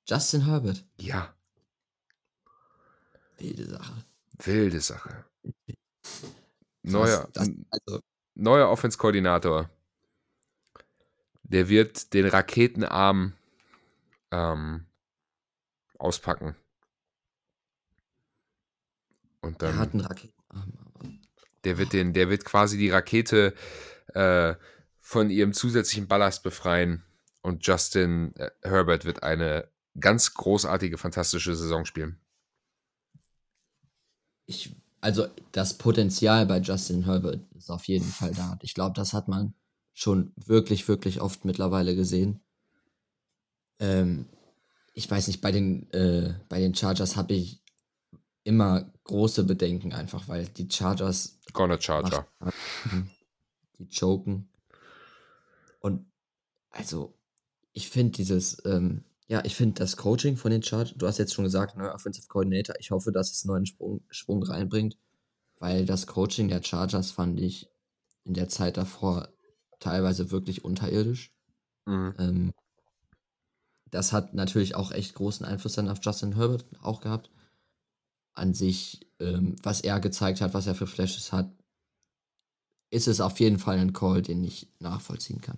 Justin Herbert. Ja. Wilde Sache. Wilde Sache. Neuer, das, also. neuer Offense-Koordinator. Der wird den Raketenarm ähm, auspacken. Und dann, er hat einen Raketenarm. Der wird, den, der wird quasi die Rakete äh, von ihrem zusätzlichen Ballast befreien. Und Justin äh, Herbert wird eine ganz großartige, fantastische Saison spielen. Ich, also das Potenzial bei Justin Herbert ist auf jeden Fall da. Ich glaube, das hat man schon wirklich, wirklich oft mittlerweile gesehen. Ähm, ich weiß nicht, bei den, äh, bei den Chargers habe ich immer große Bedenken einfach, weil die Chargers. Gonna Charger. Die choken. Und also, ich finde dieses, ähm, ja, ich finde das Coaching von den Chargers, du hast jetzt schon gesagt, neuer Offensive Coordinator, ich hoffe, dass es einen neuen Sprung, Schwung reinbringt, weil das Coaching der Chargers fand ich in der Zeit davor teilweise wirklich unterirdisch. Mhm. Ähm, das hat natürlich auch echt großen Einfluss dann auf Justin Herbert auch gehabt. An sich, ähm, was er gezeigt hat, was er für Flashes hat, ist es auf jeden Fall ein Call, den ich nachvollziehen kann.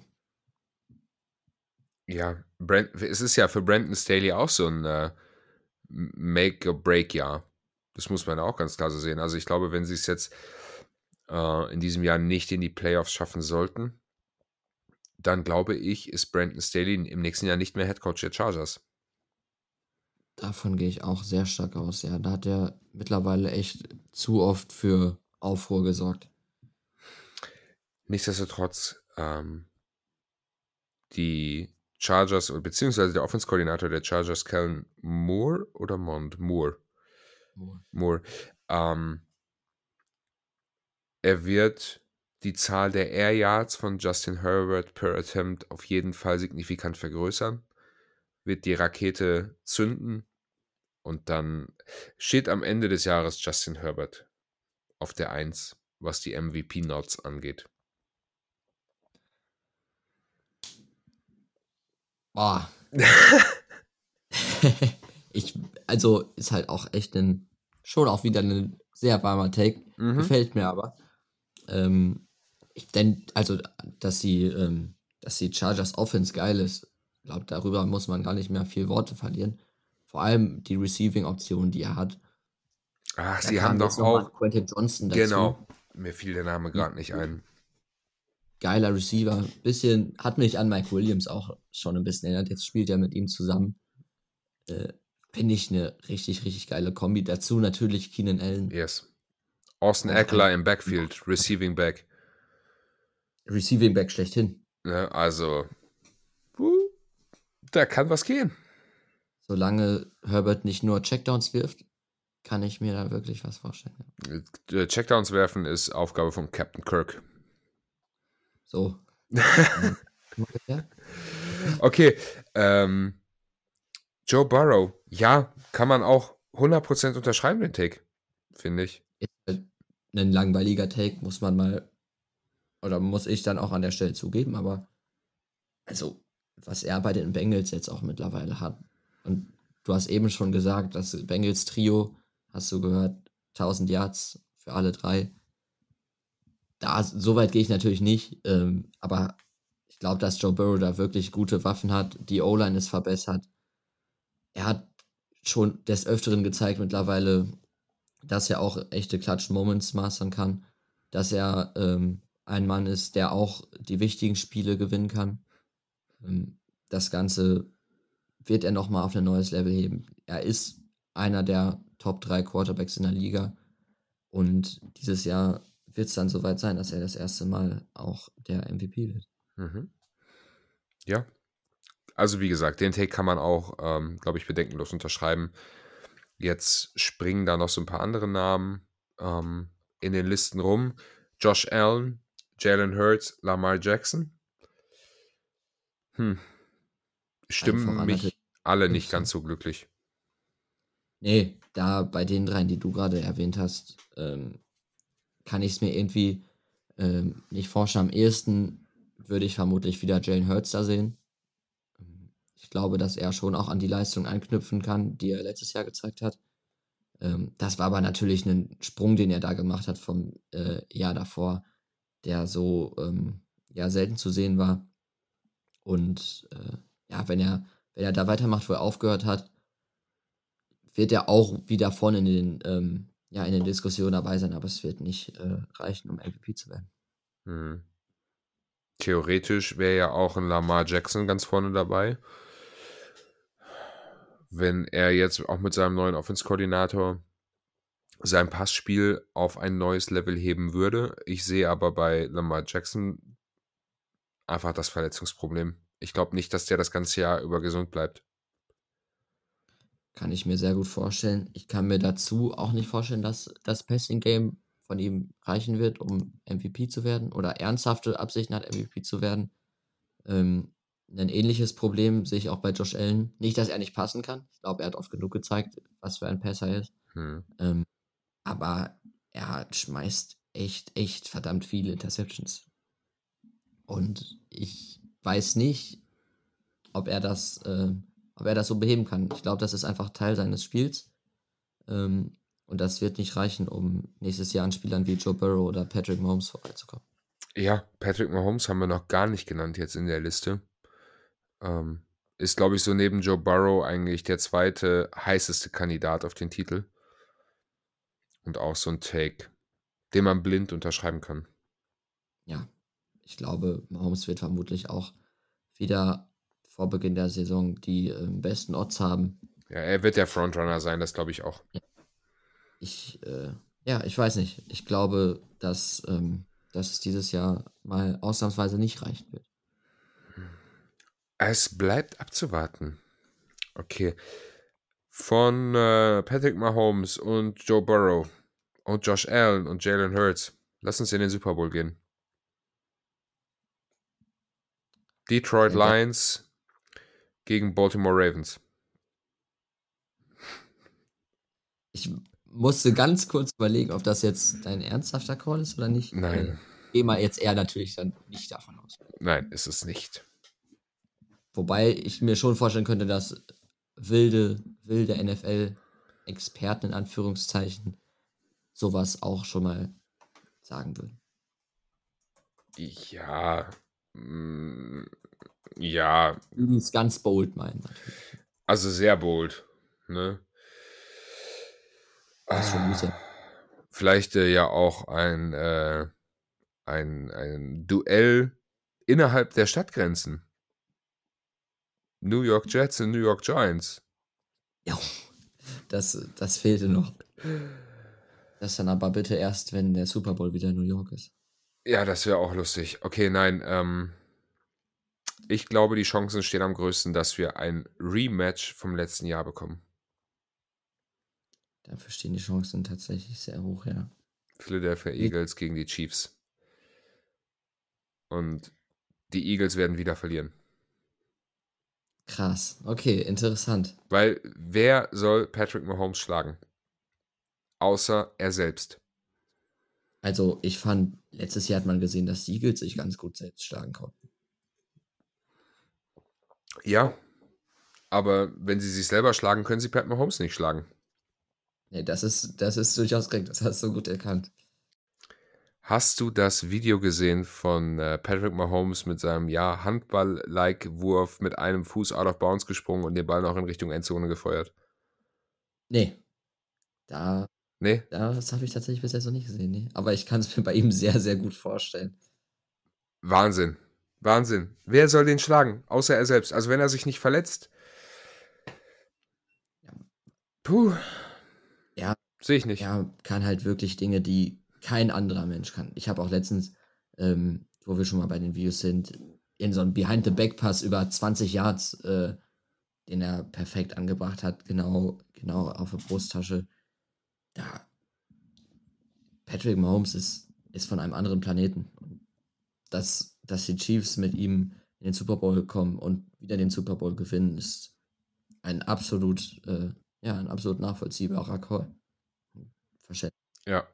Ja, Brand, es ist ja für Brandon Staley auch so ein äh, Make-or-Break-Jahr. Das muss man auch ganz klar so sehen. Also ich glaube, wenn sie es jetzt äh, in diesem Jahr nicht in die Playoffs schaffen sollten, dann glaube ich, ist Brandon Staley im nächsten Jahr nicht mehr Head Coach der Chargers. Davon gehe ich auch sehr stark aus, ja. Da hat er mittlerweile echt zu oft für Aufruhr gesorgt. Nichtsdestotrotz, ähm, die Chargers, beziehungsweise der Offense-Koordinator der Chargers, Kellen Moore oder Mond? Moore. Moore. Moore. Ähm, er wird die Zahl der Air Yards von Justin Herbert per Attempt auf jeden Fall signifikant vergrößern wird die Rakete zünden und dann steht am Ende des Jahres Justin Herbert auf der 1, was die MVP-Nots angeht. Boah. ich, also ist halt auch echt ein, schon auch wieder ein sehr warmer Take. Mhm. Gefällt mir aber. Ähm, ich denke, also, dass die, ähm, dass die Chargers Offense geil ist, ich glaube, darüber muss man gar nicht mehr viel Worte verlieren. Vor allem die Receiving-Option, die er hat. Ach, da sie haben doch auch. Quentin Johnson dazu. Genau, mir fiel der Name gerade nicht ein. Geiler Receiver. Bisschen, hat mich an Mike Williams auch schon ein bisschen erinnert. Jetzt spielt er mit ihm zusammen. Äh, Finde ich eine richtig, richtig geile Kombi. Dazu natürlich Keenan Allen. Yes. Austin Eckler im Backfield, Receiving Back. Receiving Back schlechthin. Ja, also, da kann was gehen. Solange Herbert nicht nur Checkdowns wirft, kann ich mir da wirklich was vorstellen. Äh, Checkdowns werfen ist Aufgabe von Captain Kirk. So. okay. Ähm, Joe Burrow. Ja, kann man auch 100% unterschreiben, den Take. Finde ich. Halt ein langweiliger Take, muss man mal, oder muss ich dann auch an der Stelle zugeben, aber also was er bei den Bengals jetzt auch mittlerweile hat. Und du hast eben schon gesagt, das Bengals Trio, hast du gehört, 1000 Yards für alle drei. Da, so weit gehe ich natürlich nicht, ähm, aber ich glaube, dass Joe Burrow da wirklich gute Waffen hat. Die O-Line ist verbessert. Er hat schon des Öfteren gezeigt mittlerweile, dass er auch echte Clutch-Moments mastern kann, dass er ähm, ein Mann ist, der auch die wichtigen Spiele gewinnen kann. Ähm, das Ganze wird er nochmal auf ein neues Level heben. Er ist einer der Top 3 Quarterbacks in der Liga. Und dieses Jahr wird es dann soweit sein, dass er das erste Mal auch der MVP wird. Mhm. Ja. Also wie gesagt, den Take kann man auch, ähm, glaube ich, bedenkenlos unterschreiben. Jetzt springen da noch so ein paar andere Namen ähm, in den Listen rum. Josh Allen, Jalen Hurts, Lamar Jackson. Hm. Stimmen mich alle nicht ganz so glücklich. Nee, da bei den dreien, die du gerade erwähnt hast, ähm, kann ich es mir irgendwie ähm, nicht vorstellen. Am ehesten würde ich vermutlich wieder Jalen Hurts da sehen. Ich glaube, dass er schon auch an die Leistung anknüpfen kann, die er letztes Jahr gezeigt hat. Ähm, das war aber natürlich ein Sprung, den er da gemacht hat vom äh, Jahr davor, der so ähm, ja, selten zu sehen war. Und äh, ja, wenn er, wenn er da weitermacht, wo er aufgehört hat, wird er auch wieder vorne in den, ähm, ja, in den Diskussionen dabei sein, aber es wird nicht äh, reichen, um MVP zu werden. Hm. Theoretisch wäre ja auch ein Lamar Jackson ganz vorne dabei. Wenn er jetzt auch mit seinem neuen Offense-Koordinator sein Passspiel auf ein neues Level heben würde. Ich sehe aber bei Lamar Jackson einfach das Verletzungsproblem. Ich glaube nicht, dass der das ganze Jahr über gesund bleibt. Kann ich mir sehr gut vorstellen. Ich kann mir dazu auch nicht vorstellen, dass das Passing Game von ihm reichen wird, um MVP zu werden oder ernsthafte Absichten hat, MVP zu werden. Ähm, ein ähnliches Problem sehe ich auch bei Josh Allen. Nicht, dass er nicht passen kann. Ich glaube, er hat oft genug gezeigt, was für ein Passer er ist. Hm. Ähm, aber er schmeißt echt, echt verdammt viele Interceptions. Und ich weiß nicht, ob er das, äh, ob er das so beheben kann. Ich glaube, das ist einfach Teil seines Spiels. Ähm, und das wird nicht reichen, um nächstes Jahr an Spielern wie Joe Burrow oder Patrick Mahomes vorbeizukommen. Ja, Patrick Mahomes haben wir noch gar nicht genannt jetzt in der Liste. Ähm, ist, glaube ich, so neben Joe Burrow eigentlich der zweite heißeste Kandidat auf den Titel. Und auch so ein Take, den man blind unterschreiben kann. Ja, ich glaube, Mahomes wird vermutlich auch wieder vor Beginn der Saison die äh, besten Odds haben. Ja, er wird der Frontrunner sein, das glaube ich auch. Ich, äh, ja, ich weiß nicht. Ich glaube, dass, ähm, dass es dieses Jahr mal ausnahmsweise nicht reichen wird. Es bleibt abzuwarten. Okay. Von äh, Patrick Mahomes und Joe Burrow und Josh Allen und Jalen Hurts. Lass uns in den Super Bowl gehen. Detroit Ja, Lions gegen Baltimore Ravens. Ich musste ganz kurz überlegen, ob das jetzt dein ernsthafter Call ist oder nicht. Nein. Äh, Gehe mal jetzt eher natürlich dann nicht davon aus. Nein, ist es nicht. Wobei ich mir schon vorstellen könnte, dass wilde, wilde NFL-Experten in Anführungszeichen sowas auch schon mal sagen würden. Ja. Ja, Die es ganz bold meinen. natürlich. also sehr bold. Ne? Das ist schon. Ah, Vielleicht äh, ja auch ein, äh, ein, ein Duell innerhalb der Stadtgrenzen. New York Jets und New York Giants. Ja, das, das fehlte noch. Das dann aber bitte erst, wenn der Super Bowl wieder in New York ist. Ja, das wäre auch lustig. Okay, nein, ähm, ich glaube, die Chancen stehen am größten, dass wir ein Rematch vom letzten Jahr bekommen. Dafür stehen die Chancen tatsächlich sehr hoch, ja. Philadelphia Eagles gegen die Chiefs. Und die Eagles werden wieder verlieren. Krass. Okay, interessant. Weil wer soll Patrick Mahomes schlagen? Außer er selbst. Also, ich fand, letztes Jahr hat man gesehen, dass die Eagles sich ganz gut selbst schlagen konnten. Ja, aber wenn sie sich selber schlagen, können sie Pat Mahomes nicht schlagen. Nee, das ist, das ist durchaus korrekt. Das hast du gut erkannt. Hast du das Video gesehen von äh, Patrick Mahomes mit seinem ja Handball-like Wurf mit einem Fuß out of bounds gesprungen und den Ball noch in Richtung Endzone gefeuert? Nee. Da, Nee? das habe ich tatsächlich bisher so nicht gesehen. Nee. Aber ich kann es mir bei ihm sehr, sehr gut vorstellen. Wahnsinn. Wahnsinn. Wer soll den schlagen? Außer er selbst. Also wenn er sich nicht verletzt. Puh. Ja. Sehe ich nicht. Er kann halt wirklich Dinge, die kein anderer Mensch kann. Ich habe auch letztens, ähm, wo wir schon mal bei den Videos sind, in so einem Behind-the-Back-Pass über 20 Yards, äh, den er perfekt angebracht hat, genau, genau auf der Brusttasche. Da. Patrick Mahomes ist, ist von einem anderen Planeten. Und dass, die Chiefs mit ihm in den Super Bowl kommen und wieder den Super Bowl gewinnen, ist ein absolut, äh, ja, ein absolut nachvollziehbarer Call. Verständlich. Ja.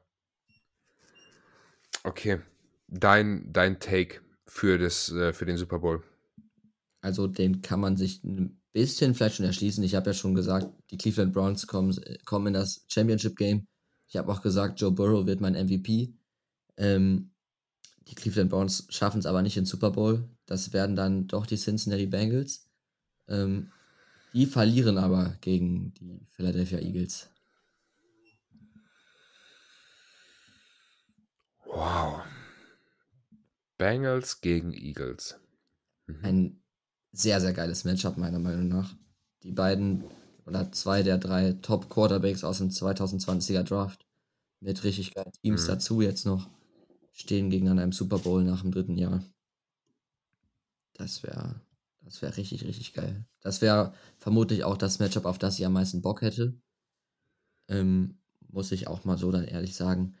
Okay. Dein, dein Take für, das, äh, für den Super Bowl. Also den kann man sich ein bisschen vielleicht schon erschließen. Ich habe ja schon gesagt, die Cleveland Browns kommen, kommen in das Championship Game. Ich habe auch gesagt, Joe Burrow wird mein MVP. Ähm, die Cleveland Browns schaffen es aber nicht in Super Bowl. Das werden dann doch die Cincinnati Bengals. Ähm, die verlieren aber gegen die Philadelphia Eagles. Wow. Bengals gegen Eagles. Mhm. Ein sehr, sehr geiles Matchup, meiner Meinung nach. Die beiden oder zwei der drei Top Quarterbacks aus dem 2020er Draft mit richtig geilen Teams Mhm. dazu jetzt noch stehen gegeneinander im Super Bowl nach dem dritten Jahr. Das wäre das wäre richtig, richtig geil. Das wäre vermutlich auch das Matchup, auf das ich am meisten Bock hätte. Ähm, muss ich auch mal so dann ehrlich sagen.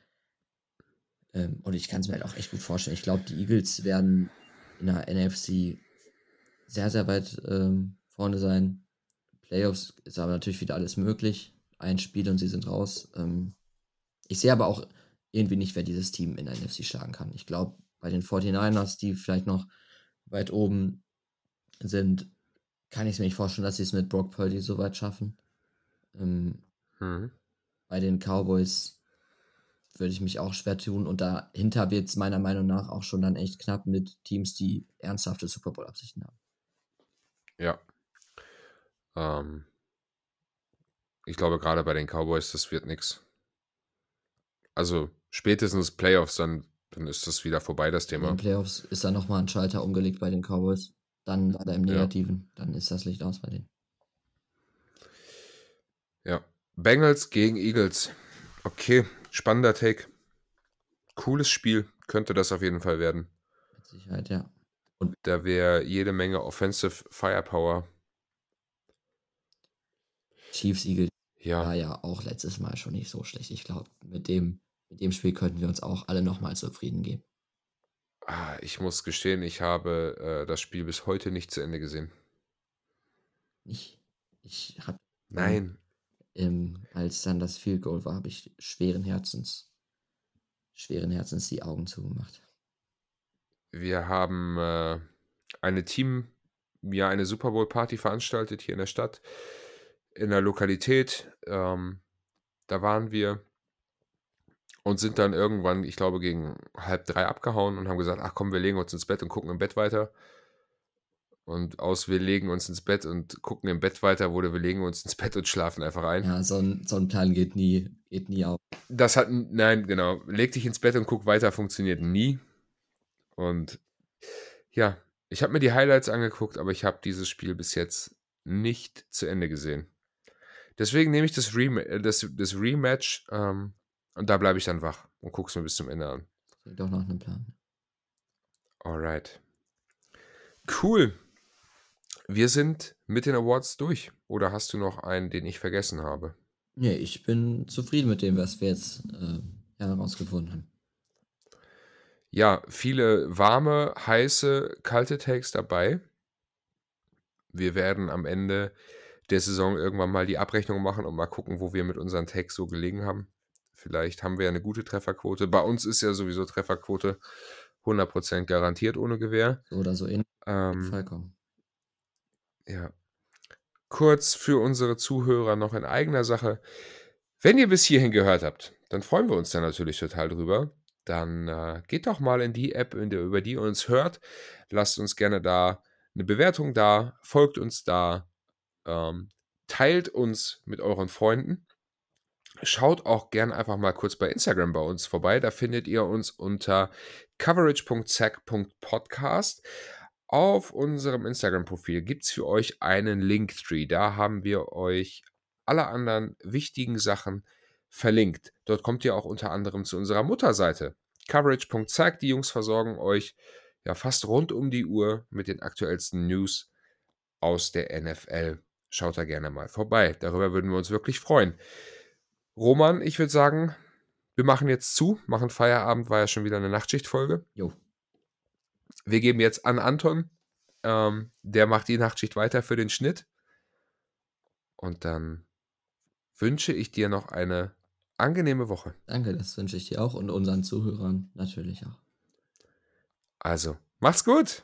Ähm, und ich kann es mir halt auch echt gut vorstellen. Ich glaube, die Eagles werden in der NFC sehr, sehr weit ähm, vorne sein. Playoffs ist aber natürlich wieder alles möglich. Ein Spiel und sie sind raus. Ähm, ich sehe aber auch irgendwie nicht, wer dieses Team in der NFC schlagen kann. Ich glaube, bei den 49ers, die vielleicht noch weit oben sind, kann ich es mir nicht vorstellen, dass sie es mit Brock Purdy so weit schaffen. Ähm, Mhm. bei den Cowboys würde ich mich auch schwer tun. Und dahinter wird es meiner Meinung nach auch schon dann echt knapp mit Teams, die ernsthafte Super Bowl-Absichten haben. Ja. Ähm, ich glaube, gerade bei den Cowboys, das wird nichts. Also spätestens Playoffs, dann, dann ist das wieder vorbei, das In Thema. den Playoffs ist da nochmal ein Schalter umgelegt bei den Cowboys. Dann leider im Ja. Negativen. Dann ist das Licht aus bei denen. Ja. Bengals gegen Eagles. Okay, spannender Take. Cooles Spiel, könnte das auf jeden Fall werden. Mit Sicherheit, ja. Da wäre jede Menge Offensive Firepower. Chiefs Eagle Ja, war ja auch letztes Mal schon nicht so schlecht. Ich glaube, mit dem, mit dem Spiel könnten wir uns auch alle nochmal zufrieden geben. ah, ich muss gestehen, ich habe äh, das Spiel bis heute nicht zu Ende gesehen. Ich, ich habe, Nein, ähm, als dann das Field Goal war, habe ich schweren Herzens, schweren Herzens die Augen zugemacht. wir haben äh, eine Team, ja, eine Super Bowl Party veranstaltet hier in der Stadt, in der Lokalität. Ähm, da waren wir und sind dann irgendwann, ich glaube, gegen halb drei abgehauen und haben gesagt, ach komm, wir legen uns ins Bett und gucken im Bett weiter. Und aus wir legen uns ins Bett und gucken im Bett weiter, wurde wir legen uns ins Bett und schlafen einfach ein. Ja, so ein, so ein Plan geht nie, geht nie auf. Das hat, nein, genau, leg dich ins Bett und guck weiter, funktioniert nie. Und ja, ich habe mir die Highlights angeguckt, aber ich habe dieses Spiel bis jetzt nicht zu Ende gesehen. Deswegen nehme ich das, Rem das, das Rematch ähm, und da bleibe ich dann wach und gucke es mir bis zum Ende an. Klingt doch nach einem Plan. Alright. Cool. Wir sind mit den Awards durch. Oder hast du noch einen, den ich vergessen habe? Nee, ich bin zufrieden mit dem, was wir jetzt äh, herausgefunden haben. Ja, viele warme, heiße, kalte Takes dabei. Wir werden am Ende der Saison irgendwann mal die Abrechnung machen und mal gucken, wo wir mit unseren Takes so gelegen haben. Vielleicht haben wir ja eine gute Trefferquote. Bei uns ist ja sowieso Trefferquote 100% garantiert ohne Gewehr. Oder so in Ähm, vollkommen. Ja. Kurz für unsere Zuhörer noch in eigener Sache. Wenn ihr bis hierhin gehört habt, dann freuen wir uns da natürlich total drüber. Dann äh, geht doch mal in die App, in der, über die ihr uns hört. Lasst uns gerne da eine Bewertung da, folgt uns da, ähm, teilt uns mit euren Freunden. Schaut auch gern einfach mal kurz bei Instagram bei uns vorbei. Da findet ihr uns unter coverage.zack.podcast. Auf unserem Instagram-Profil gibt es für euch einen Linktree. Da haben wir euch alle anderen wichtigen Sachen verlinkt. Dort kommt ihr auch unter anderem zu unserer Mutterseite. Coverage.zack. Die Jungs versorgen euch ja fast rund um die Uhr mit den aktuellsten News aus der NFL. Schaut da gerne mal vorbei. Darüber würden wir uns wirklich freuen. Roman, ich würde sagen, wir machen jetzt zu, machen Feierabend, war ja schon wieder eine Nachtschichtfolge. Jo. Wir geben jetzt an Anton. Ähm, der macht die Nachtschicht weiter für den Schnitt. Und dann wünsche ich dir noch eine angenehme Woche. Danke, das wünsche ich dir auch und unseren Zuhörern natürlich auch. Also, mach's gut.